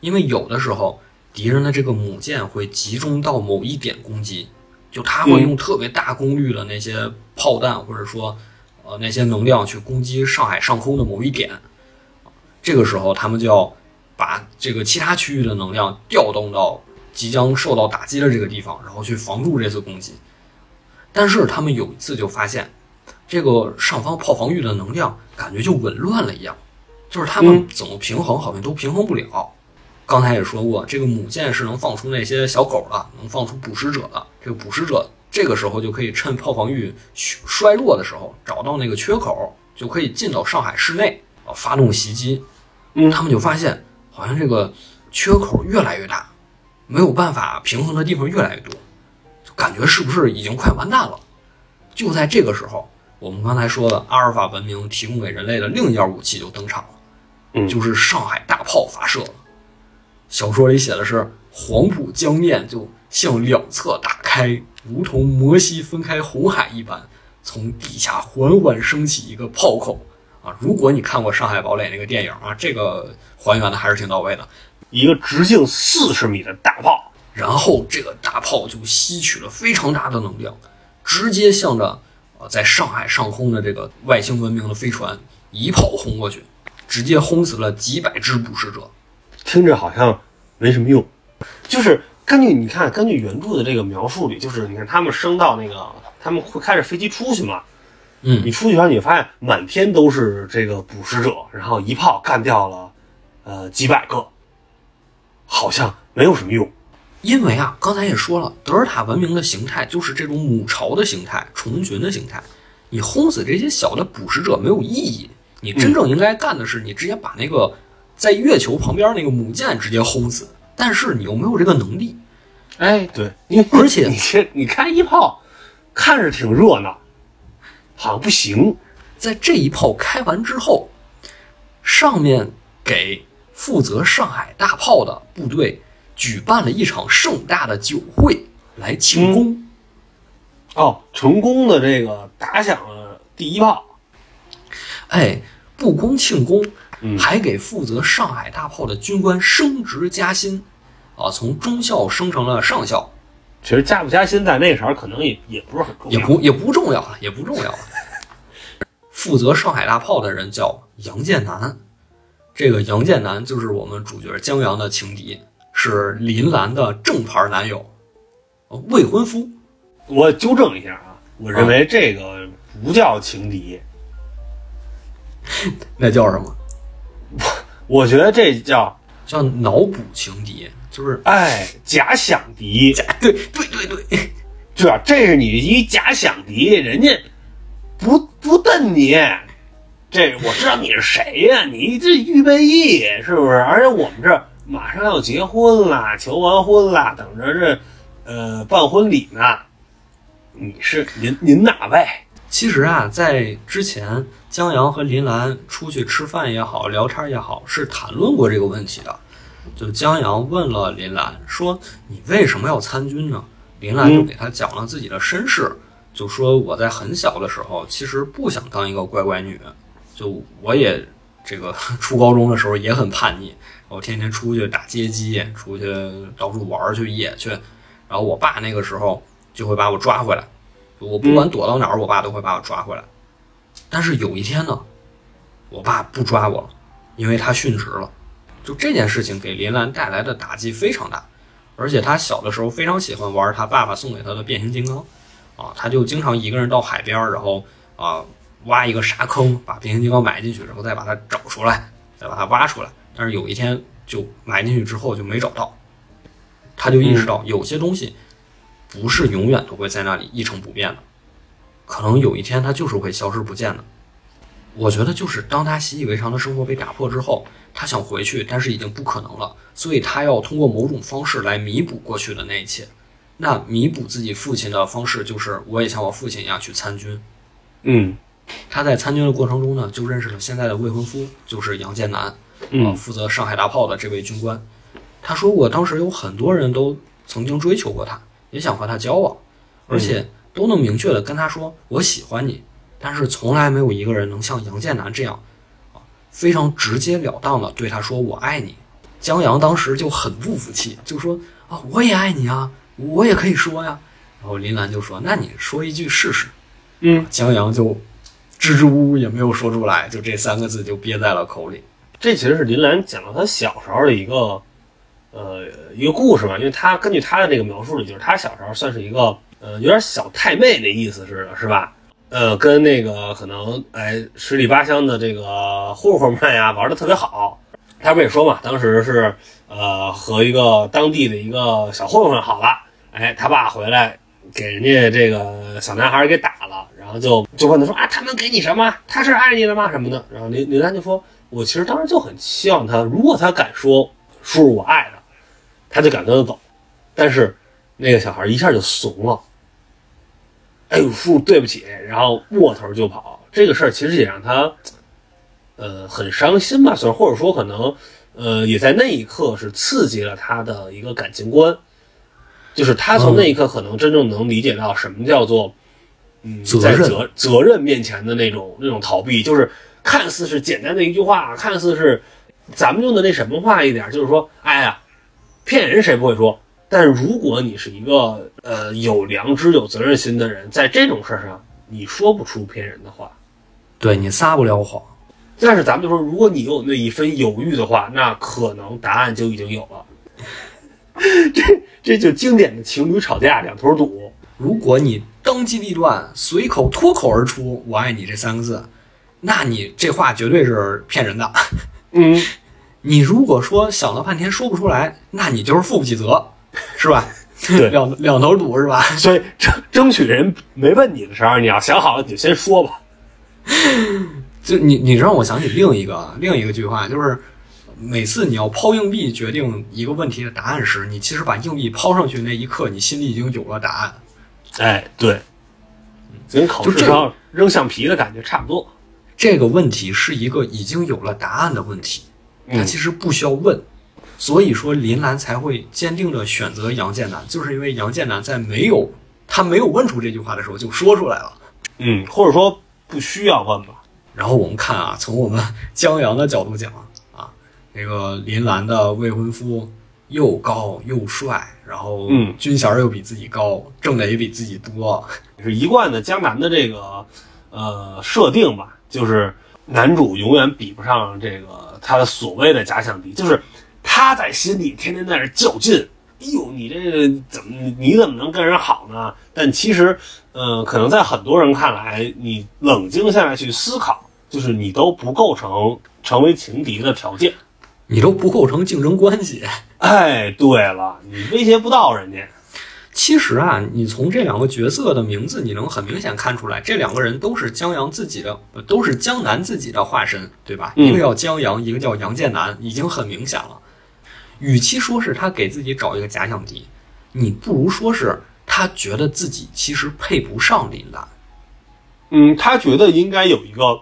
因为有的时候敌人的这个母舰会集中到某一点攻击，就他会用特别大功率的那些炮弹，或者说呃那些能量去攻击上海上空的某一点。这个时候，他们就要把这个其他区域的能量调动到即将受到打击的这个地方，然后去防住这次攻击。但是他们有一次就发现，这个上方炮防御的能量感觉就紊乱了一样，就是他们嗯怎么平衡好像都平衡不了。刚才也说过，这个母舰是能放出那些小狗的，能放出捕食者的。这个捕食者这个时候就可以趁炮防御衰弱的时候，找到那个缺口，就可以进到上海市内啊，发动袭击。嗯他们就发现好像这个缺口越来越大，没有办法平衡的地方越来越多，就感觉是不是已经快完蛋了？就在这个时候，我们刚才说的阿尔法文明提供给人类的另一件武器就登场了，嗯就是上海大炮发射了。小说里写的是黄浦江面就向两侧打开，如同摩西分开红海一般，从地下缓缓升起一个炮口。啊，如果你看过《上海堡垒》那个电影啊，这个还原的还是挺到位的。一个直径四十米的大炮，然后这个大炮就吸取了非常大的能量，直接向着呃在上海上空的这个外星文明的飞船一炮轰过去，直接轰死了几百只捕食者。听着好像没什么用。就是根据你看，根据原著的这个描述里，就是你看他们升到那个，他们会开着飞机出去嘛。嗯你出去后，你发现满天都是这个捕食者，然后一炮干掉了，呃，几百个，好像没有什么用。因为啊，刚才也说了，德尔塔文明的形态就是这种母巢的形态、虫群的形态。你轰死这些小的捕食者没有意义，你真正应该干的是，你直接把那个在月球旁边那个母舰直接轰死。但是你又没有这个能力，哎，对，你而且你这你开一炮，看着挺热闹，好像不行。在这一炮开完之后，上面给负责上海大炮的部队举办了一场盛大的酒会来庆功。哦，成功的这个打响了第一炮。哎，不光庆功，嗯还给负责上海大炮的军官升职加薪，啊，从中校升成了上校，其实加不加薪在那个时候可能也也不是很重要。也不也不重要了，也不重要了。负责上海大炮的人叫杨建南，这个杨建南就是我们主角江阳的情敌，是林兰的正牌男友，呃未婚夫。我纠正一下啊，我认为这个不叫情敌，那叫什么？我 我觉得这叫叫脑补情敌，就是哎假想敌，对对对对，对吧？这是你一假想敌，人家不不瞪你。这我知道你是谁呀、你这预备役是不是？而且我们这马上要结婚啦，求完婚啦，等着这呃办婚礼呢。你是您您哪位？其实啊，在之前，江阳和林兰出去吃饭也好，聊天也好，是谈论过这个问题的。就江阳问了林兰说：“你为什么要参军呢？”林兰就给他讲了自己的身世，就说我在很小的时候其实不想当一个乖乖女，就我也这个 初高中的时候也很叛逆，我天天出去打街机，出去到处玩去野去，然后我爸那个时候就会把我抓回来。我不管躲到哪儿，我爸都会把我抓回来。但是有一天呢，我爸不抓我了，因为他殉职了。就这件事情给林兰带来的打击非常大，而且他小的时候非常喜欢玩他爸爸送给他的变形金刚，啊，他就经常一个人到海边，然后啊挖一个沙坑，把变形金刚埋进去，然后再把它找出来，再把它挖出来。但是有一天就埋进去之后就没找到，他就意识到有些东西不是永远都会在那里一成不变的，可能有一天它就是会消失不见的。我觉得就是当他习以为常的生活被打破之后，他想回去，但是已经不可能了，所以他要通过某种方式来弥补过去的那一切。那弥补自己父亲的方式就是，我也像我父亲一样去参军。嗯他在参军的过程中呢，就认识了现在的未婚夫，就是杨建南，负责上海大炮的这位军官。他说过，当时有很多人都曾经追求过他，也想和他交往，而且都能明确的跟他说“我喜欢你”，但是从来没有一个人能像杨建南这样，啊，非常直截了当的对他说“我爱你”。江阳当时就很不服气，就说：“啊，我也爱你啊，我也可以说呀。”然后林兰就说：“那你说一句试试。”嗯，江阳就支支吾吾也没有说出来，就这三个字就憋在了口里。这其实是林兰讲了他小时候的一个呃一个故事嘛，因为他根据他的这个描述，就是他小时候算是一个呃有点小太妹那意思似的，是吧？呃，跟那个可能哎十里八乡的这个混混们呀玩的特别好。他不也说嘛，当时是呃和一个当地的一个小混混好了，哎，他爸回来给人家这个小男孩给打了，然后就就问他说啊，他们给你什么？他是爱你的吗？什么的？然后林林丹就说，我其实当时就很希望他，如果他敢说叔叔我爱他，他就敢跟他走，但是那个小孩一下就怂了，哎呦叔叔对不起，然后握头就跑。这个事儿其实也让他呃很伤心吧，算或者说可能呃也在那一刻是刺激了他的一个感情观。就是他从那一刻可能真正能理解到什么叫做，嗯，责在责责任面前的那种那种逃避，就是看似是简单的一句话，看似是咱们用的那什么话一点，就是说，哎呀，骗人谁不会说？但如果你是一个呃有良知、有责任心的人，在这种事儿上，你说不出骗人的话。对你撒不了谎。但是咱们就说，如果你有那一分犹豫的话，那可能答案就已经有了。这这就经典的情侣吵架两头堵。如果你当机立断，随口脱口而出“我爱你”这三个字，那你这话绝对是骗人的。嗯，你如果说想了半天说不出来，那你就是负不起责，是吧？对 两两头堵是吧？所以争争取人没问你的时候，你要想好了，你就先说吧。就你你让我想起另一个另一个句话，就是每次你要抛硬币决定一个问题的答案时，你其实把硬币抛上去那一刻，你心里已经有了答案。哎，对，跟考试上扔橡皮的感觉差不多。这个问题是一个已经有了答案的问题，它嗯其实不需要问。所以说林兰才会坚定的选择杨建南，就是因为杨建南在没有他没有问出这句话的时候就说出来了。嗯，或者说不需要问吧。然后我们看啊，从我们江阳的角度讲啊，这个林兰的未婚夫又高又帅，然后嗯军衔又比自己高，挣的也比自己多，是一贯的江南的这个呃设定吧，就是男主永远比不上这个他的所谓的假想敌，就是他在心里天天在那较劲。哎呦，你这个怎么你怎么能跟人好呢？但其实，呃，可能在很多人看来，你冷静下来去思考，就是你都不构成成为情敌的条件。你都不构成竞争关系。哎，对了，你威胁不到人家。其实啊，你从这两个角色的名字，你能很明显看出来，这两个人都是江阳自己的，呃都是江南自己的化身，对吧？嗯一个叫江阳，一个叫杨建南，已经很明显了。与其说是他给自己找一个假想敌，你不如说是他觉得自己其实配不上林兰。嗯，他觉得应该有一个，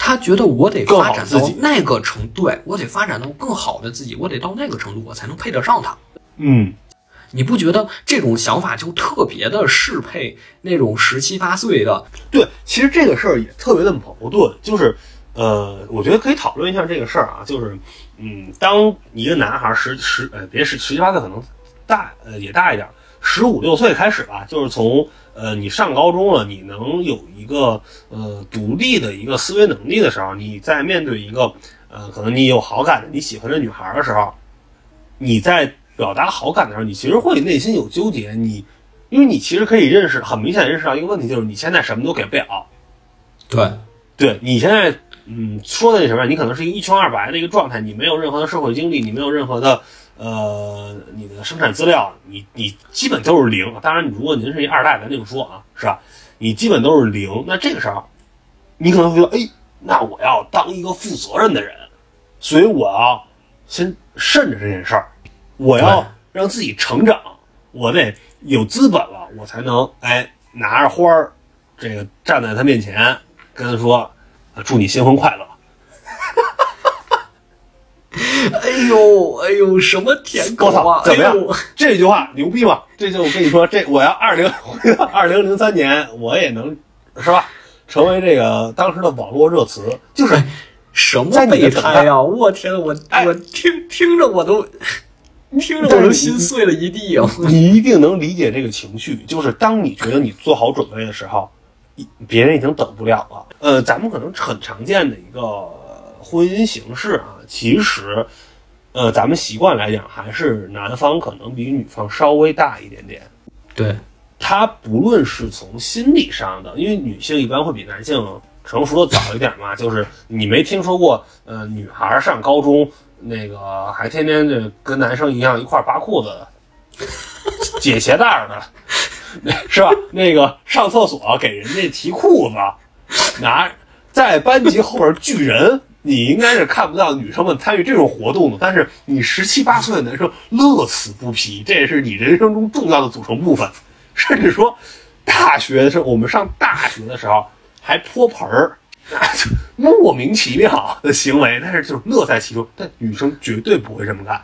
他觉得我得发展到那个程度，对我得发展到更好的自己，我得到那个程度，我才能配得上他。嗯，你不觉得这种想法就特别的适配那种十七八岁的？对，其实这个事儿也特别的矛盾，就是，呃，我觉得可以讨论一下这个事儿啊，就是，嗯，当一个男孩十十呃别十十七八岁，可能大呃也大一点，十五六岁开始吧，就是从呃你上高中了，你能有一个呃独立的一个思维能力的时候，你在面对一个呃可能你有好感的你喜欢的女孩的时候，你在表达好感的时候，你其实会内心有纠结。你，因为你其实可以认识，很明显认识到一个问题，就是你现在什么都给不了。对，对你现在，嗯，说的那什么，你可能是一个一穷二白的一个状态，你没有任何的社会经历，你没有任何的呃你的生产资料，你你基本都是零。当然，如果您是一二代，咱另说啊，是吧？你基本都是零。那这个时候，你可能会说，哎，那我要当一个负责任的人，所以我要先慎着这件事儿，我要让自己成长，我得有资本了，我才能哎拿着花儿，这个站在他面前。跟他说：“祝你新婚快乐。”哎呦哎呦，什么舔狗啊！怎么样？这句话牛逼吧？这就我跟你说，这我要二零回到 二零零三年，我也能是吧？成为这个当时的网络热词，就是什么备胎呀！我天呐，我我听听着我都听着我都心碎了一地啊！你一定能理解这个情绪，就是当你觉得你做好准备的时候。别人已经等不了了。呃，咱们可能很常见的一个婚姻形式啊，其实，呃，咱们习惯来讲，还是男方可能比女方稍微大一点点。对，他不论是从心理上的，因为女性一般会比男性成熟的早一点嘛，就是你没听说过，呃，女孩上高中那个还天天就跟男生一样一块扒裤子、解鞋带的。是吧？那个上厕所给人家提裤子，拿在班级后边聚人，你应该是看不到女生们参与这种活动的。但是你十七八岁的男生乐此不疲，这也是你人生中重要的组成部分。甚至说，大学的时候，我们上大学的时候还泼盆儿，莫名其妙的行为，但是就是乐在其中。但女生绝对不会这么干，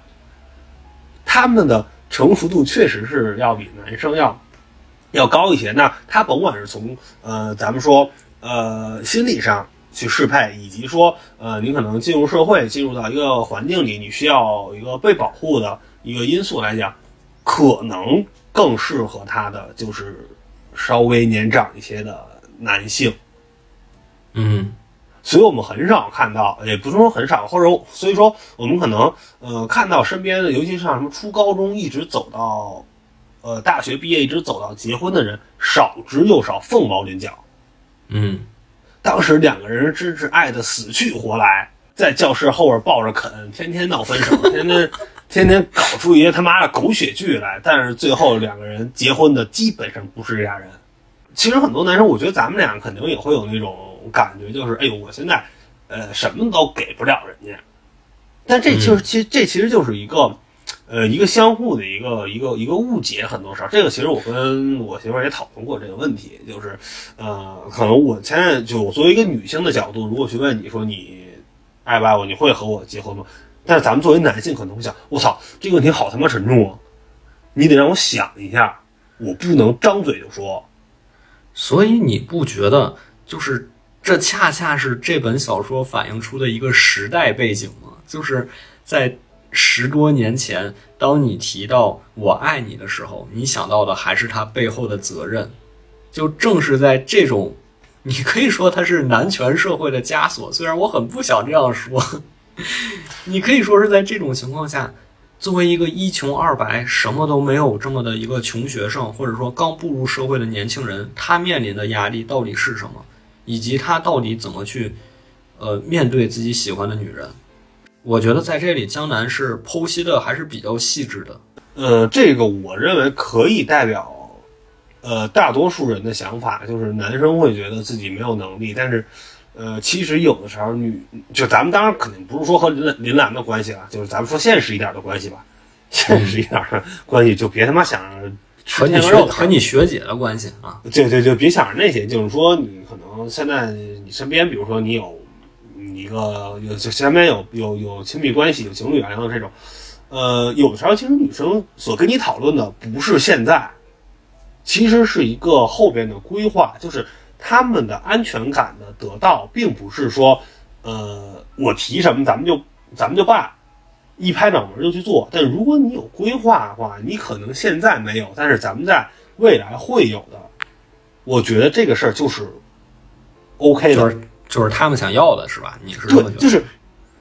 他们的成熟度确实是要比男生要。要高一些，那他甭管是从呃，咱们说呃心理上去适配，以及说呃，你可能进入社会，进入到一个环境里，你需要一个被保护的一个因素来讲，可能更适合他的就是稍微年长一些的男性。嗯，所以我们很少看到，也不是说很少，或者所以说我们可能呃看到身边的，尤其像什么初高中一直走到。呃，大学毕业一直走到结婚的人少之又少，凤毛麟角。嗯，当时两个人真是爱的死去活来，在教室后边抱着啃，天天闹分手，天天天天搞出一些他妈的狗血剧来。但是最后两个人结婚的基本上不是这俩人。其实很多男生，我觉得咱们俩肯定也会有那种感觉，就是哎呦，我现在呃什么都给不了人家。但这其实其实这其实就是一个。呃，一个相互的一个一个一个误解，很多时候，这个其实我跟我媳妇儿也讨论过这个问题，就是，呃，可能我现在就作为一个女性的角度，如果去问你说你爱不爱我，你会和我结婚吗？但是咱们作为男性可能会想，我操，这个问题好他妈沉重啊！你得让我想一下，我不能张嘴就说。所以你不觉得，就是这恰恰是这本小说反映出的一个时代背景吗？就是在。十多年前，当你提到“我爱你”的时候，你想到的还是他背后的责任。就正是在这种，你可以说它是男权社会的枷锁。虽然我很不想这样说，你可以说是在这种情况下，作为一个一穷二白、什么都没有这么的一个穷学生，或者说刚步入社会的年轻人，他面临的压力到底是什么，以及他到底怎么去，呃，面对自己喜欢的女人。我觉得在这里，江南是剖析的还是比较细致的。呃，这个我认为可以代表，呃，大多数人的想法，就是男生会觉得自己没有能力，但是，呃，其实有的时候女，就咱们当然肯定不是说和林林兰的关系了，就是咱们说现实一点的关系吧，现实一点的关系就别他妈想着和你学和你学姐的关系啊，对对就别想着那些，就是说你可能现在你身边，比如说你有。一个有就前面有有有亲密关系有情侣啊，然后这种，呃，有的时候其实女生所跟你讨论的不是现在，其实是一个后边的规划，就是他们的安全感的得到，并不是说，呃，我提什么咱们就咱们就办，一拍脑门就去做。但如果你有规划的话，你可能现在没有，但是咱们在未来会有的。我觉得这个事儿就是 OK 的。他们想要的是吧？你是这么觉得？就是，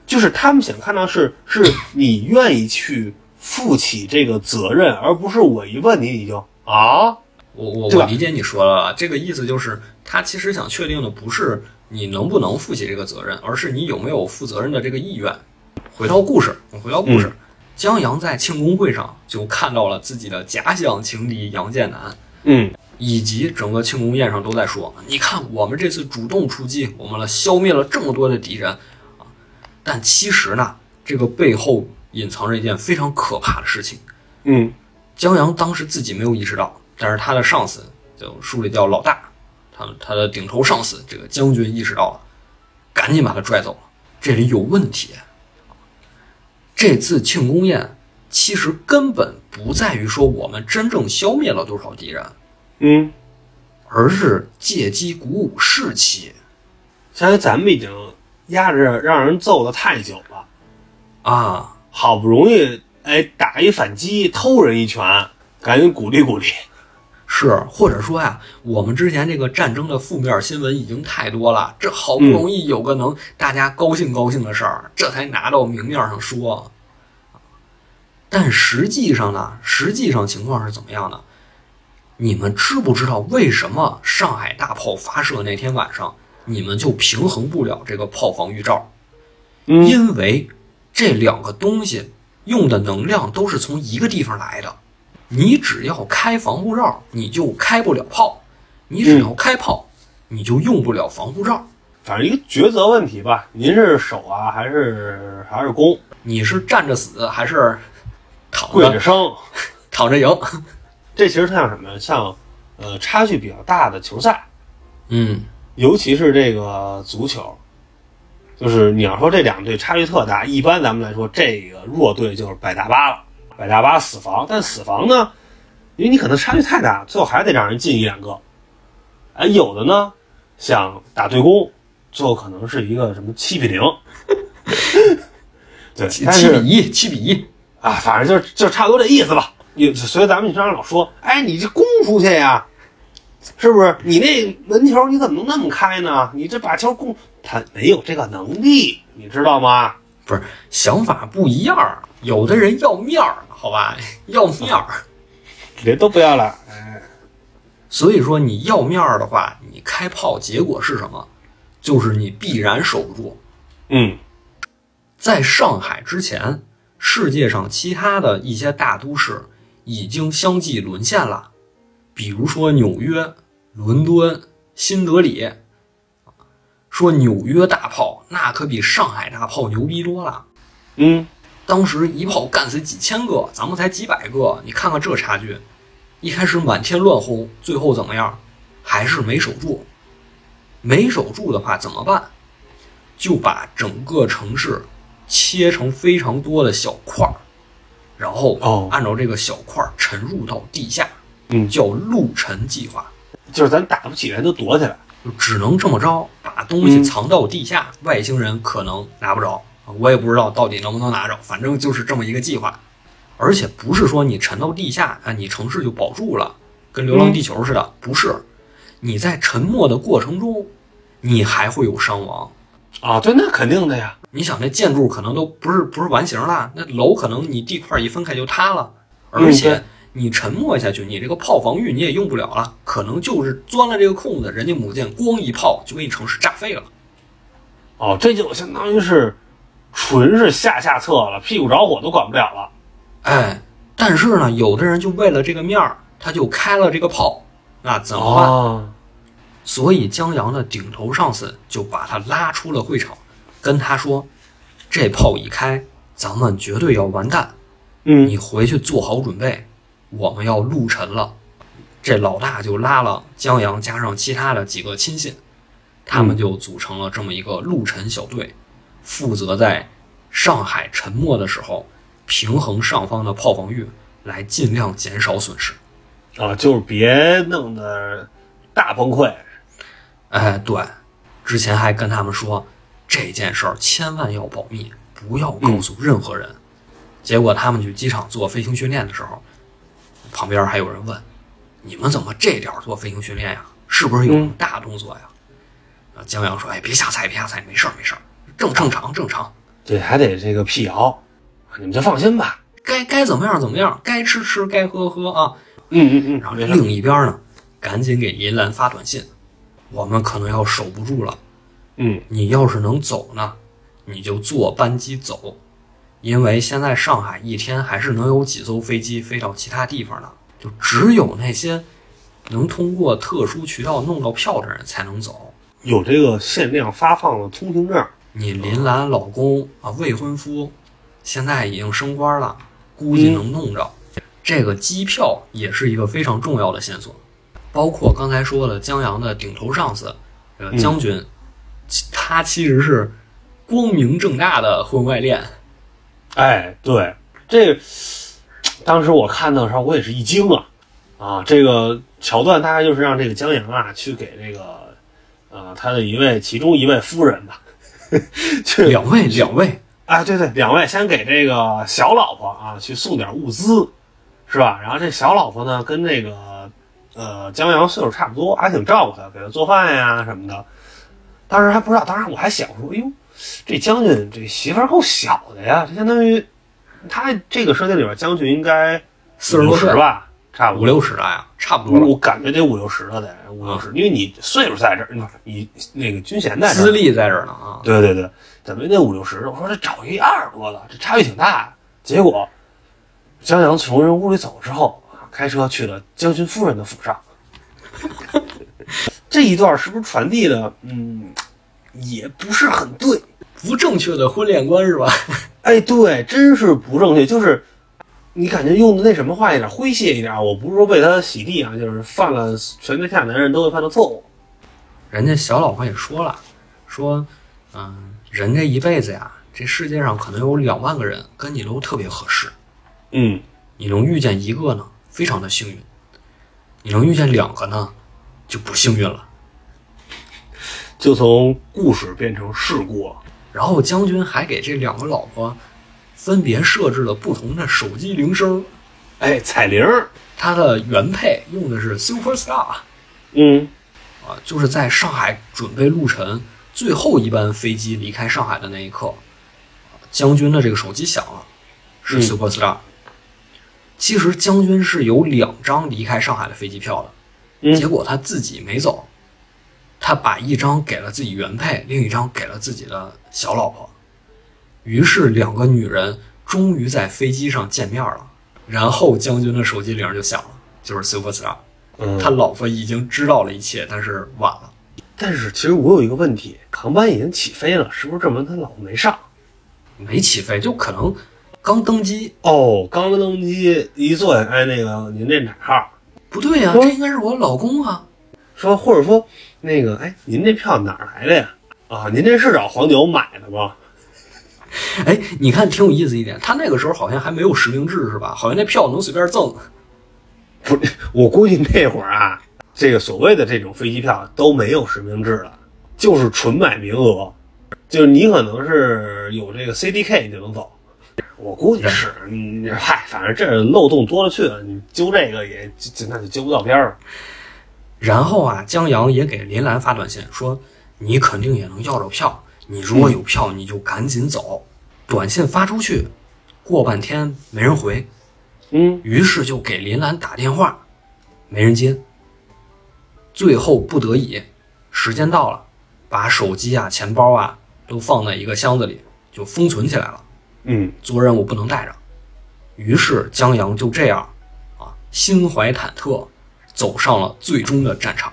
就是他们想看到是是你愿意去负起这个责任，而不是我一问你你就啊，我我我理解你说了，这个意思就是他其实想确定的不是你能不能负起这个责任，而是你有没有负责任的这个意愿。回到故事，回到故事，江阳在庆功会上就看到了自己的假想情敌杨建南，嗯以及整个庆功宴上都在说：“你看，我们这次主动出击，我们了消灭了这么多的敌人啊！”但其实呢，这个背后隐藏着一件非常可怕的事情。嗯江阳当时自己没有意识到，但是他的上司，就书里叫老大，他他的顶头上司这个将军意识到了，赶紧把他拽走了。这里有问题。这次庆功宴其实根本不在于说我们真正消灭了多少敌人，嗯，而是借机鼓舞士气相当于咱们已经压着让人揍的太久了，啊！好不容易哎打一反击，偷人一拳，赶紧鼓励鼓励。是，或者说呀，我们之前这个战争的负面新闻已经太多了，这好不容易有个能大家高兴高兴的事儿，这才拿到明面上说。但实际上呢，实际上情况是怎么样的？你们知不知道为什么上海大炮发射那天晚上，你们就平衡不了这个炮防预兆？嗯因为这两个东西用的能量都是从一个地方来的。你只要开防护罩，你就开不了炮；你只要开炮，你就用不了防护罩。反正一个抉择问题吧。您是守啊，还是还是攻？你是站着死还是躺着生？躺着赢？这其实特像什么呀？像呃差距比较大的球赛，嗯，尤其是这个足球，就是你要说这两队差距特大，一般咱们来说，这个弱队就是百大巴了，百大巴死防，但死防呢，因为你可能差距太大，最后还得让人进一两个。哎，有的呢，想打对攻，最后可能是一个什么七比零，对，七比一，七比一。啊，反正就就差不多这意思吧。你所以咱们经常老说，哎，你这攻出去呀，是不是？你那门球你怎么能那么开呢？你这把球攻，他没有这个能力，你知道吗？不是想法不一样，有的人要面儿，好吧，要面儿。人都不要了，哎，所以说你要面儿的话，你开炮结果是什么？就是你必然守不住。嗯在上海之前，世界上其他的一些大都市已经相继沦陷了，比如说纽约、伦敦、新德里。说纽约大炮那可比上海大炮牛逼多了，嗯，当时一炮干死几千个，咱们才几百个，你看看这差距。一开始满天乱轰，最后怎么样？还是没守住。没守住的话怎么办？就把整个城市切成非常多的小块儿，然后哦按照这个小块儿沉入到地下，嗯叫陆沉计划。就是咱打不起来都躲起来，就只能这么着，把东西藏到地下，外星人可能拿不着，我也不知道到底能不能拿着，反正就是这么一个计划。而且不是说你沉到地下，啊，你城市就保住了，跟《流浪地球》似的，不是。你在沉没的过程中，你还会有伤亡。啊，对，那肯定的呀，你想，那建筑可能都不是不是完形了，那楼可能你地块一分开就塌了，而且你沉没下去，你这个炮防御你也用不了了，可能就是钻了这个空子，人家母舰咣一炮就给你城市炸废了。哦，这就相当于是纯是下下策了，屁股着火都管不了了，哎，但是呢，有的人就为了这个面儿，他就开了这个炮，那怎么办？哦，所以江阳的顶头上司就把他拉出了会场，跟他说：“这炮一开，咱们绝对要完蛋，嗯你回去做好准备，我们要陆沉了。”这老大就拉了江阳加上其他的几个亲信，他们就组成了这么一个陆沉小队，负责在上海沉没的时候平衡上方的炮防御，来尽量减少损失。啊，就是别弄得大崩溃，哎，对，之前还跟他们说这件事儿千万要保密，不要告诉任何人。结果他们去机场做飞行训练的时候，旁边还有人问：“你们怎么这点儿做飞行训练呀？是不是有大动作呀？”啊，江阳说：“哎，别瞎猜，别瞎猜，没事儿，没事儿，正正常正常。对，还得这个辟谣，你们就放心吧，该该怎么样怎么样，该吃吃，该喝喝啊。嗯嗯嗯，然后另一边呢，赶紧给银兰发短信，我们可能要守不住了。嗯你要是能走呢，你就坐班机走，因为现在上海一天还是能有几艘飞机飞到其他地方的，就只有那些能通过特殊渠道弄到票的人才能走。有这个限量发放的通行证。你林兰老公啊，未婚夫，现在已经升官了，估计能弄着。这个机票也是一个非常重要的线索，包括刚才说的江阳的顶头上司，呃将军，其他其实是光明正大的婚外恋。哎，对，这个当时我看到的时候，我也是一惊啊啊！这个桥段大概就是让这个江阳啊去给这个呃他的一位其中一位夫人吧，去两位，两位，啊，对对，两位先给这个小老婆啊去送点物资，是吧？然后这小老婆呢跟那个呃江阳岁数差不多，还挺照顾他，给他做饭呀什么的。当时还不知道，当时我还想说，哎呦，这将军这媳妇儿够小的呀，这相当于他这个设定里边将军应该四十多岁吧，差不多五六十了呀，差不多了。我感觉得五六十了得五六十，因为你岁数在这儿，你你那个军衔在这儿资，历在这儿呢啊，对对对，怎么得五六十？我说这找一二十多的，这差距挺大。结果江阳从人屋里走之后，啊开车去了将军夫人的府上。这一段是不是传递的？嗯，也不是很对。不正确的婚恋观是吧？哎，对，真是不正确。就是你感觉用的那什么话一点，诙谐一点。我不是说为他洗地啊，就是犯了全天下男人都会犯的错误。人家小老婆也说了，说，嗯，人这一辈子呀，这世界上可能有两万个人跟你都特别合适，嗯，你能遇见一个呢，非常的幸运；你能遇见两个呢，就不幸运了。就从故事变成事故了。然后将军还给这两个老婆分别设置了不同的手机铃声，哎，彩铃儿，它的原配用的是 Super Star 嗯啊，就是在上海准备陆沉最后一班飞机离开上海的那一刻，将军的这个手机响了，是嗯 Super Star。其实将军是有两张离开上海的飞机票的，嗯结果他自己没走，他把一张给了自己原配，另一张给了自己的小老婆。于是两个女人终于在飞机上见面了。然后将军的手机铃就响了，就是 Super Star。嗯，他老婆已经知道了一切，但是晚了。但是其实我有一个问题，航班已经起飞了，是不是证明他老婆没上？没起飞，就可能刚登机。哦，刚登机一坐下，哎，那个您这哪号？不对呀、哦这应该是我老公啊。说或者说那个，哎，您这票哪儿来的呀？啊，您这是找黄牛买的吗？哎，你看挺有意思一点，他那个时候好像还没有实名制是吧？好像那票能随便赠。不是，我估计那会儿啊，这个所谓的这种飞机票都没有实名制了，就是纯买名额，就是你可能是有这个 CDK 你就能走。我估计是，你，嗨，反正这漏洞多了去了，你揪这个也就那就揪不到边儿了。然后啊，江阳也给林兰发短信说：“你肯定也能要着票，你如果有票，你就赶紧走。短信发出去，过半天没人回，嗯于是就给林兰打电话，没人接。最后不得已，时间到了，把手机啊、钱包啊都放在一个箱子里，就封存起来了。嗯做任务不能带着。于是江阳就这样啊，心怀忐忑，走上了最终的战场。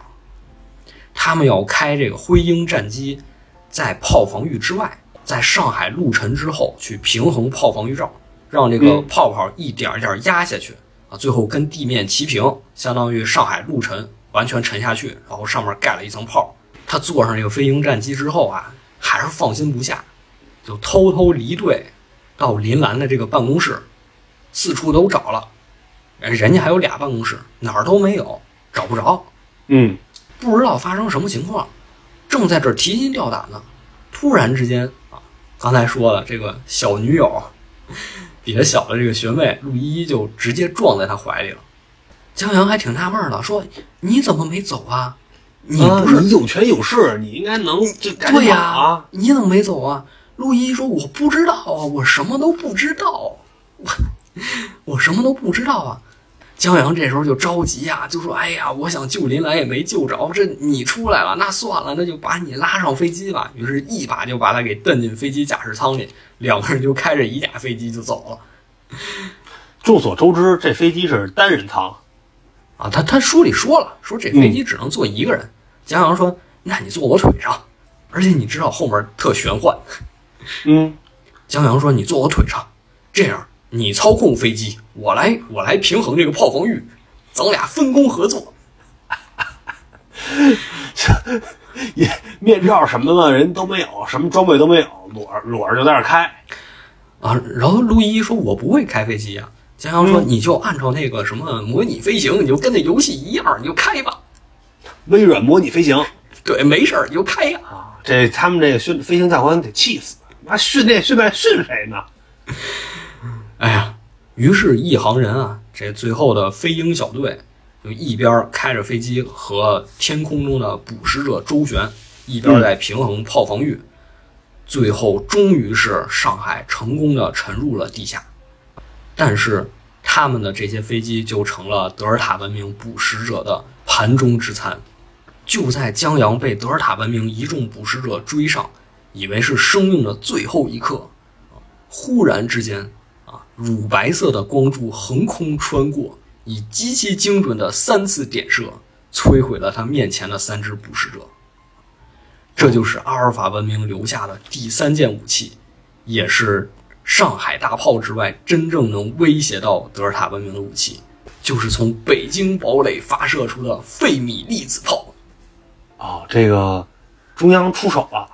他们要开这个灰鹰战机，在炮防御之外，在上海陆沉之后去平衡炮防御罩，让这个嗯泡泡一点一点压下去啊，最后跟地面齐平，相当于上海陆沉完全沉下去，然后上面盖了一层炮。他坐上这个飞鹰战机之后啊，还是放心不下，就偷偷离队到林兰的这个办公室，四处都找了，人人家还有俩办公室，哪儿都没有，找不着，嗯不知道发生什么情况，正在这儿提心吊胆呢，突然之间啊，刚才说了这个小女友，比他小的这个学妹陆依依就直接撞在他怀里了。江阳还挺纳闷的，说：“你怎么没走啊？你啊不是、你有权有势，你应该能就赶紧对呀、啊！你怎么没走啊？”陆一说：“我不知道啊，我什么都不知道。我 我什么都不知道啊。江阳这时候就着急呀、就说：“哎呀，我想救林兰也没救着，这你出来了，那算了，那就把你拉上飞机吧。”于是，一把就把他给蹬进飞机驾驶舱里，两个人就开着一架飞机就走了。众所周知，这飞机是单人舱，啊，他他书里说了，说这飞机只能坐一个人。江阳说：“那你坐我腿上，而且你知道后面特玄幻。嗯，”江阳说：“你坐我腿上，这样你操控飞机，我来我来平衡这个炮防御，咱俩分工合作。也面罩什么的人都没有，什么装备都没有，裸裸着就在那儿开。”啊，然后陆一说：“我不会开飞机呀、江阳说：“你就按照那个什么模拟飞行，你就跟那游戏一样，你就开吧。微软模拟飞行对，没事儿，你就开呀。啊，这他们这个训飞行教官得气死，妈训练训练训谁呢？哎呀，于是，一行人啊，这最后的飞鹰小队就一边开着飞机和天空中的捕食者周旋，一边在平衡炮防御。最后，终于是上海成功的沉入了地下，但是他们的这些飞机就成了德尔塔文明捕食者的盘中之餐。就在江阳被德尔塔文明一众捕食者追上，以为是生命的最后一刻，啊忽然之间，啊，乳白色的光柱横空穿过，以极其精准的三次点射，摧毁了他面前的三只捕食者。这就是阿尔法文明留下的第三件武器，也是上海大炮之外真正能威胁到德尔塔文明的武器，就是从北京堡垒发射出的费米粒子炮。哦，这个中央出手了！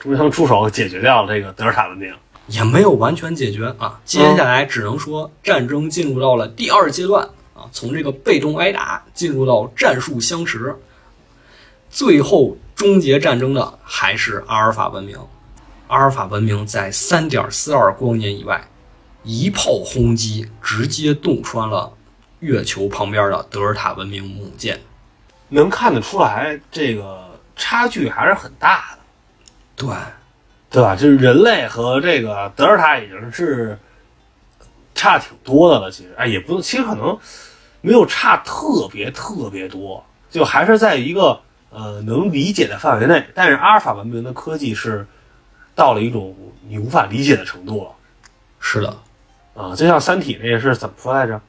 中央出手解决掉了这个德尔塔文明。也没有完全解决啊。接下来只能说战争进入到了第二阶段啊，从这个被动挨打进入到战术相持，最后终结战争的还是阿尔法文明。阿尔法文明在三点四二光年以外，一炮轰击直接洞穿了月球旁边的德尔塔文明母舰。能看得出来，这个差距还是很大的，对，对吧？就是人类和这个德尔塔已经是差挺多的了。其实，哎，也不，其实可能没有差特别特别多，就还是在一个呃能理解的范围内。但是阿尔法文明的科技是到了一种你无法理解的程度了。是的，啊，就像《三体》那个是怎么说来着？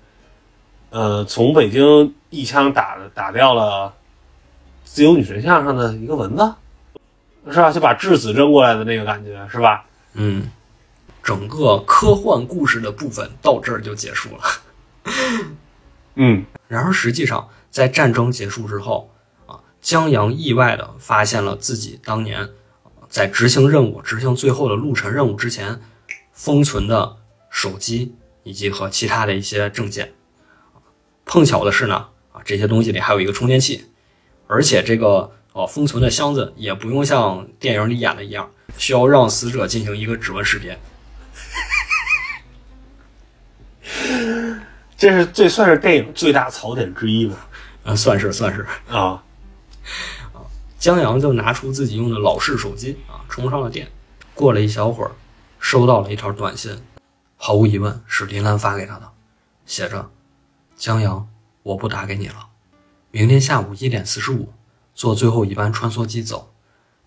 呃，从北京一枪打打掉了自由女神像上的一个蚊子，是吧？就把质子扔过来的那个感觉，是吧？嗯，整个科幻故事的部分到这儿就结束了。嗯，然而，实际上在战争结束之后，啊，江阳意外的发现了自己当年啊在执行任务、执行最后的路程任务之前封存的手机以及和其他的一些证件。碰巧的是呢，啊，这些东西里还有一个充电器，而且这个哦封存的箱子也不用像电影里演的一样，需要让死者进行一个指纹识别。这是这算是电影最大槽点之一吧？啊，算是算是。啊，江阳就拿出自己用的老式手机啊，充上了电。过了一小会儿，收到了一条短信，毫无疑问是林兰发给他的，写着：“江阳，我不打给你了，明天下午一点四十五坐最后一班穿梭机走，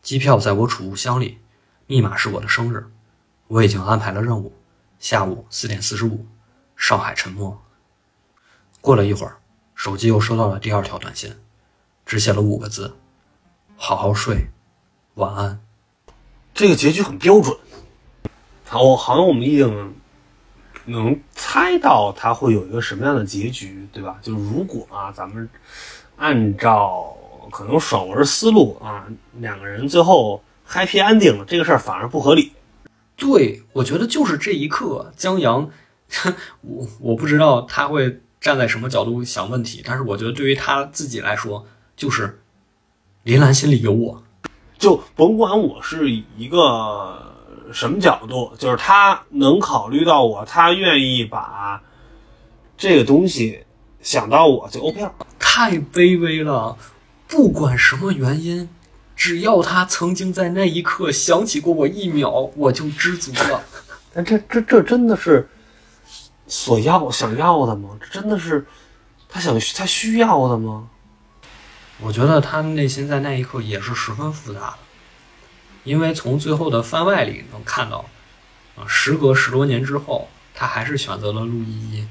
机票在我储物箱里，密码是我的生日，我已经安排了任务，下午四点四十五，上海沉没。”过了一会儿，手机又收到了第二条短信，只写了五个字。好好睡，晚安。这个结局很标准。好，好像我们已经能猜到它会有一个什么样的结局，对吧？就如果啊，咱们按照可能爽文思路啊，两个人最后 happy ending 了，这个事儿反而不合理。对，我觉得就是这一刻，江阳，我我不知道他会站在什么角度想问题，但是我觉得对于他自己来说，就是林兰心里有我。就甭管我是以一个什么角度，就是他能考虑到我，他愿意把这个东西想到我就 OK 了。太卑微了，不管什么原因，只要他曾经在那一刻想起过我一秒，我就知足了。但 这这这真的是所要想要的吗？这真的是他想他需要的吗？我觉得他内心在那一刻也是十分复杂的，因为从最后的番外里能看到，啊，时隔十多年之后，他还是选择了陆依依，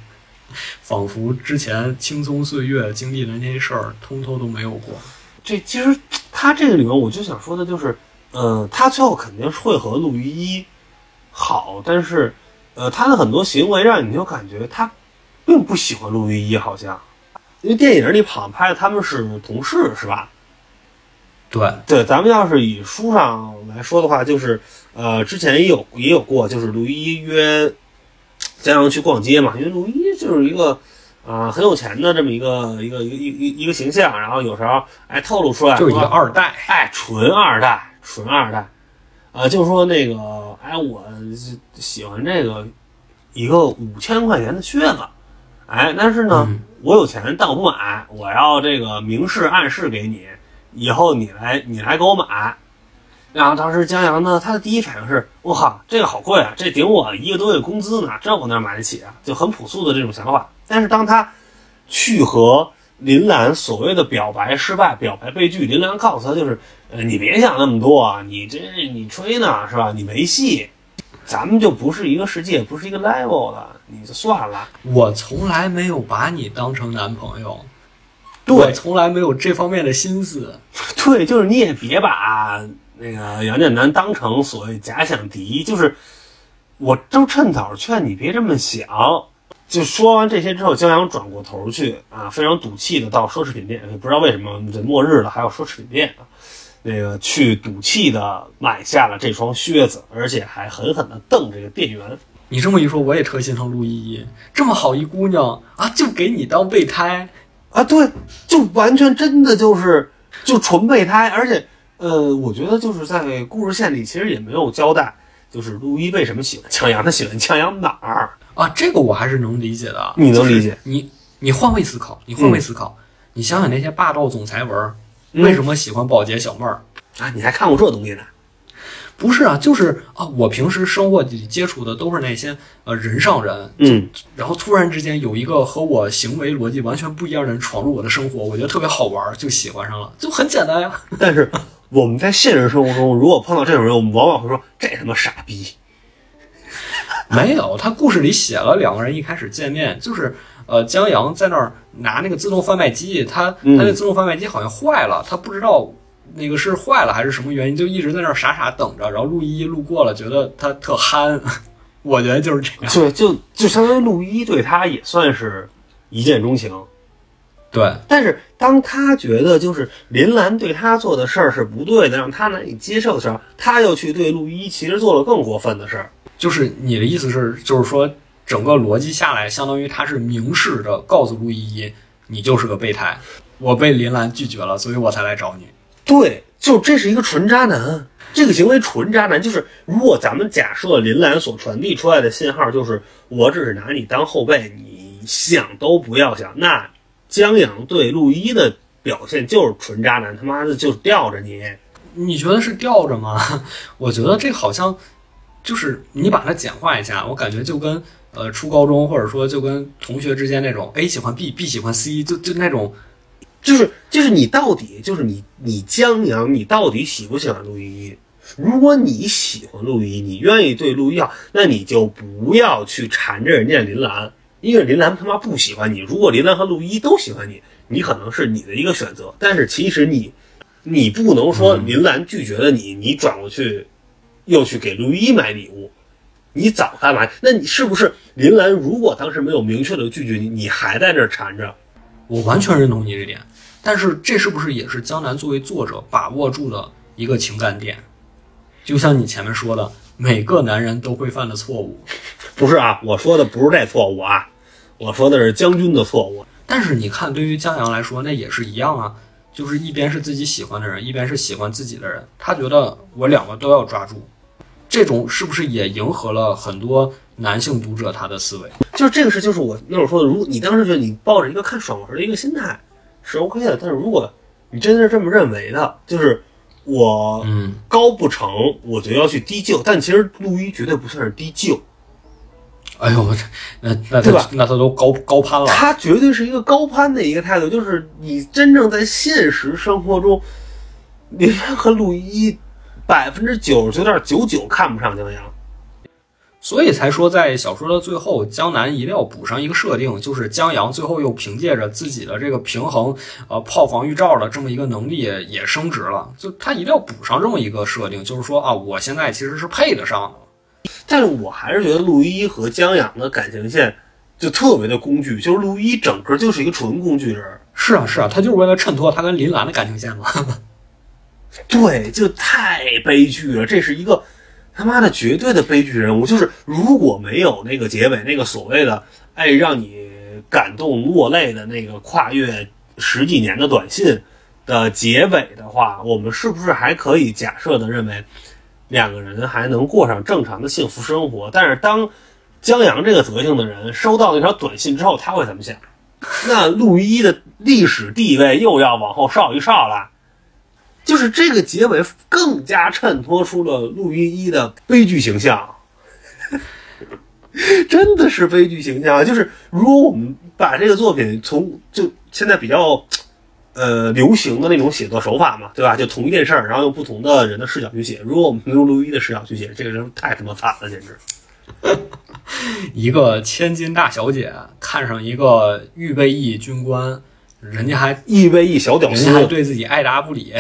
仿佛之前青葱岁月经历的那些事儿，通通都没有过。这其实他这个里面，我就想说的就是，呃，他最后肯定是会和陆依依好，但是，呃，他的很多行为让你就感觉他并不喜欢陆依依，好像，因为电影里好像拍的他们是同事，是吧？对，对，咱们要是以书上来说的话，就是，呃，之前也有也有过，就是陆依依约江阳去逛街嘛，因为陆依依就是一个。啊、很有钱的这么一个一个一个一个一个形象，然后有时候哎透露出来，就是一个说二代。哎，纯二代，纯二代，啊，就是说那个，哎，我喜欢这个一个五千块钱的靴子，哎，但是呢，嗯我有钱，但我不买，我要这个明示暗示给你，以后你来你来给我买。然后当时江阳呢，他的第一反应是，我靠，这个好贵啊，这顶我一个多月工资呢，这我哪买得起啊？就很朴素的这种想法。但是当他去和林兰所谓的表白失败、表白被拒，林兰告诉他就是，呃，你别想那么多啊，你这你吹呢是吧？你没戏，咱们就不是一个世界，不是一个 level 的，你就算了。我从来没有把你当成男朋友，对我从来没有这方面的心思。对，就是你也别把那个杨建南当成所谓假想敌，就是我都趁早劝你别这么想。就说完这些之后，江阳转过头去啊，非常赌气的到奢侈品店，不知道为什么这末日了还有奢侈品店啊，那个去赌气的买下了这双靴子，而且还狠狠的瞪这个店员。你这么一说，我也特心疼陆依依，这么好一姑娘啊，就给你当备胎。啊，对，就完全真的就是就纯备胎，而且呃，我觉得就是在故事线里其实也没有交代，就是陆一为什么喜欢江阳，他喜欢江阳哪儿？啊，这个我还是能理解的啊。你能理解就是你你换位思考，你换位思考，你想想那些霸道总裁文为什么喜欢保洁小妹儿？啊，你还看过这东西呢？不是啊，就是啊，我平时生活里接触的都是那些呃人上人，嗯，然后突然之间有一个和我行为逻辑完全不一样的人闯入我的生活，我觉得特别好玩儿，就喜欢上了，就很简单呀。但是我们在现实生活中，如果碰到这种人，我们往往会说这他妈傻逼。没有，他故事里写了两个人一开始见面，就是呃江阳在那儿拿那个自动贩卖机，他他嗯那自动贩卖机好像坏了，他不知道那个是坏了还是什么原因，就一直在那儿傻傻等着。然后陆依依路过了，觉得他特憨，我觉得就是这样。对，就就相当于陆一对他也算是一见钟情。对，但是当他觉得就是林兰对他做的事儿是不对的，让他难以接受的时候，他又去对陆一其实做了更过分的事儿。就是你的意思是，就是说整个逻辑下来，相当于他是明示着告诉陆依依，你就是个备胎，我被林兰拒绝了，所以我才来找你。对，就这是一个纯渣男，这个行为纯渣男。就是如果咱们假设林兰所传递出来的信号就是我只是拿你当后辈，你想都不要想，那江阳对陆一的表现就是纯渣男，他妈的就是吊着你。你觉得是吊着吗？我觉得这好像就是你把它简化一下，我感觉就跟呃初高中或者说就跟同学之间那种 A 喜欢 B，B 喜欢 C，就就那种就是就是你到底就是你你江阳，你到底喜不喜欢陆依依？如果你喜欢陆依依，你愿意对陆一好，那你就不要去缠着人家林兰，因为林兰他妈不喜欢你。如果林兰和陆依依都喜欢你，你可能是你的一个选择，但是其实你你不能说林兰拒绝了你，你转过去又去给陆依依买礼物。你早干嘛？那你是不是林兰？如果当时没有明确的拒绝你，你还在这儿缠着？我完全认同你这点，但是这是不是也是江南作为作者把握住的一个情感点？就像你前面说的，每个男人都会犯的错误，不是啊，我说的不是这错误啊，我说的是将军的错误。但是你看，对于江阳来说，那也是一样啊，就是一边是自己喜欢的人，一边是喜欢自己的人，他觉得我两个都要抓住，这种是不是也迎合了很多男性读者他的思维？就是这个事，就是我那会儿说的，如果你当时觉得你抱着一个看爽文的一个心态是 OK 的，但是如果你真的是这么认为的，就是我嗯，高不成，我就要去低就，但其实陆一绝对不算是低就，哎呦，我这那那对吧他那他都高高攀了。他绝对是一个高攀的一个态度，就是你真正在现实生活中，林兰和陆一百分之九十九点九九看不上江阳。所以才说，在小说的最后，江南一定要补上一个设定，就是江阳最后又凭借着自己的这个平衡，呃，炮防御罩的这么一个能力也升职了。就他一定要补上这么一个设定，就是说啊，我现在其实是配得上的。但是我还是觉得陆一和江阳的感情线就特别的工具，就是陆一整个就是一个纯工具人。是啊，是啊，他就是为了衬托他跟林兰的感情线嘛。对，就太悲剧了，这是一个他妈的绝对的悲剧人物。就是如果没有那个结尾，那个所谓的哎让你感动落泪的那个跨越十几年的短信的结尾的话，我们是不是还可以假设的认为两个人还能过上正常的幸福生活？但是当江阳这个德行的人收到那条短信之后，他会怎么想？那陆一的历史地位又要往后稍一稍了。就是这个结尾更加衬托出了陆一一的悲剧形象，真的是悲剧形象。就是如果我们把这个作品从就现在比较呃流行的那种写作手法嘛，对吧？就同一件事儿，然后用不同的人的视角去写。如果我们用陆一的视角去写，这个人太他妈惨了，简直。一个千金大小姐看上一个预备役军官，人家还预备役小屌丝人家，还对自己爱答不理。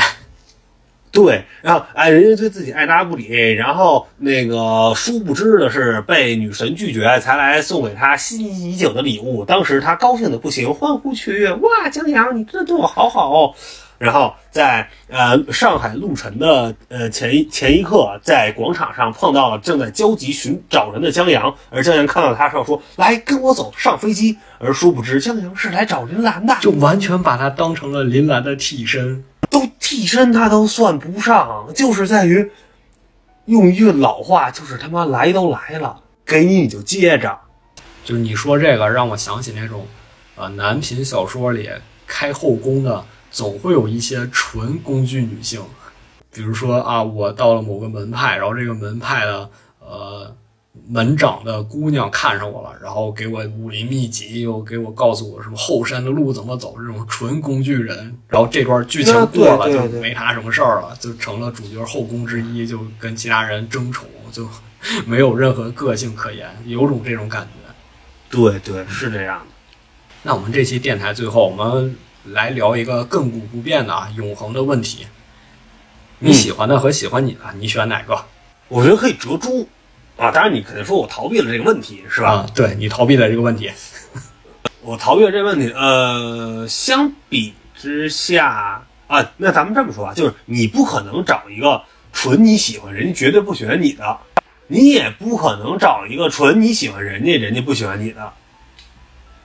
对，然后哎，人家对自己爱答不理，然后那个殊不知的是被女神拒绝，才来送给他心仪已久的礼物。当时他高兴的不行，欢呼雀跃，哇，江阳，你真的对我好好哦。然后在呃上海路晨的呃前一前一刻，在广场上碰到了正在焦急寻找人的江阳，而江阳看到他之后说：“来跟我走，上飞机。”而殊不知江阳是来找林兰的，就完全把他当成了林兰的替身。都替身他都算不上，就是在于用一句老话，就是他妈来都来了，给你你就接着。就是你说这个，让我想起那种，呃，男频小说里开后宫的，总会有一些纯工具女性，比如说啊，我到了某个门派，然后这个门派的呃门长的姑娘看上我了，然后给我武林秘籍，又给我告诉我什么后山的路怎么走，这种纯工具人。然后这段剧情过了，就没他什么事儿了，就成了主角后宫之一，就跟其他人争宠，就没有任何个性可言，有种这种感觉。对对，是这样的。那我们这期电台最后，我们来聊一个亘古不变的啊，永恒的问题。你喜欢的和喜欢你的，你选哪个？我觉得可以折中啊，当然你可能说我逃避了这个问题，是吧？啊，对你逃避了这个问题。我逃避了这个问题。呃，相比之下啊，那咱们这么说吧，就是你不可能找一个纯你喜欢，人家绝对不喜欢你的；你也不可能找一个纯你喜欢人家，人家不喜欢你的。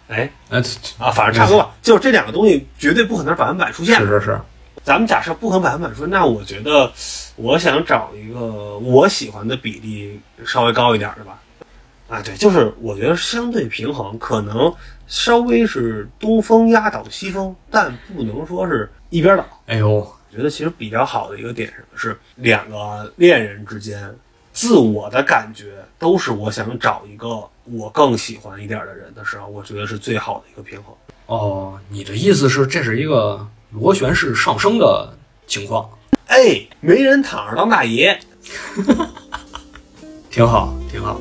哎呃，啊，反正差不多吧，就是这两个东西绝对不可能百分百出现是。是是，咱们假设不可能百分百说，那我觉得我想找一个我喜欢的比例稍微高一点的吧。啊，对，就是我觉得相对平衡，可能稍微是东风压倒西风，但不能说是一边倒。哎呦，我觉得其实比较好的一个点是是两个恋人之间，自我的感觉都是我想找一个我更喜欢一点的人的时候，我觉得是最好的一个平衡。哦，你的意思是这是一个螺旋式上升的情况，哎，没人躺着当大爷。挺好，挺好。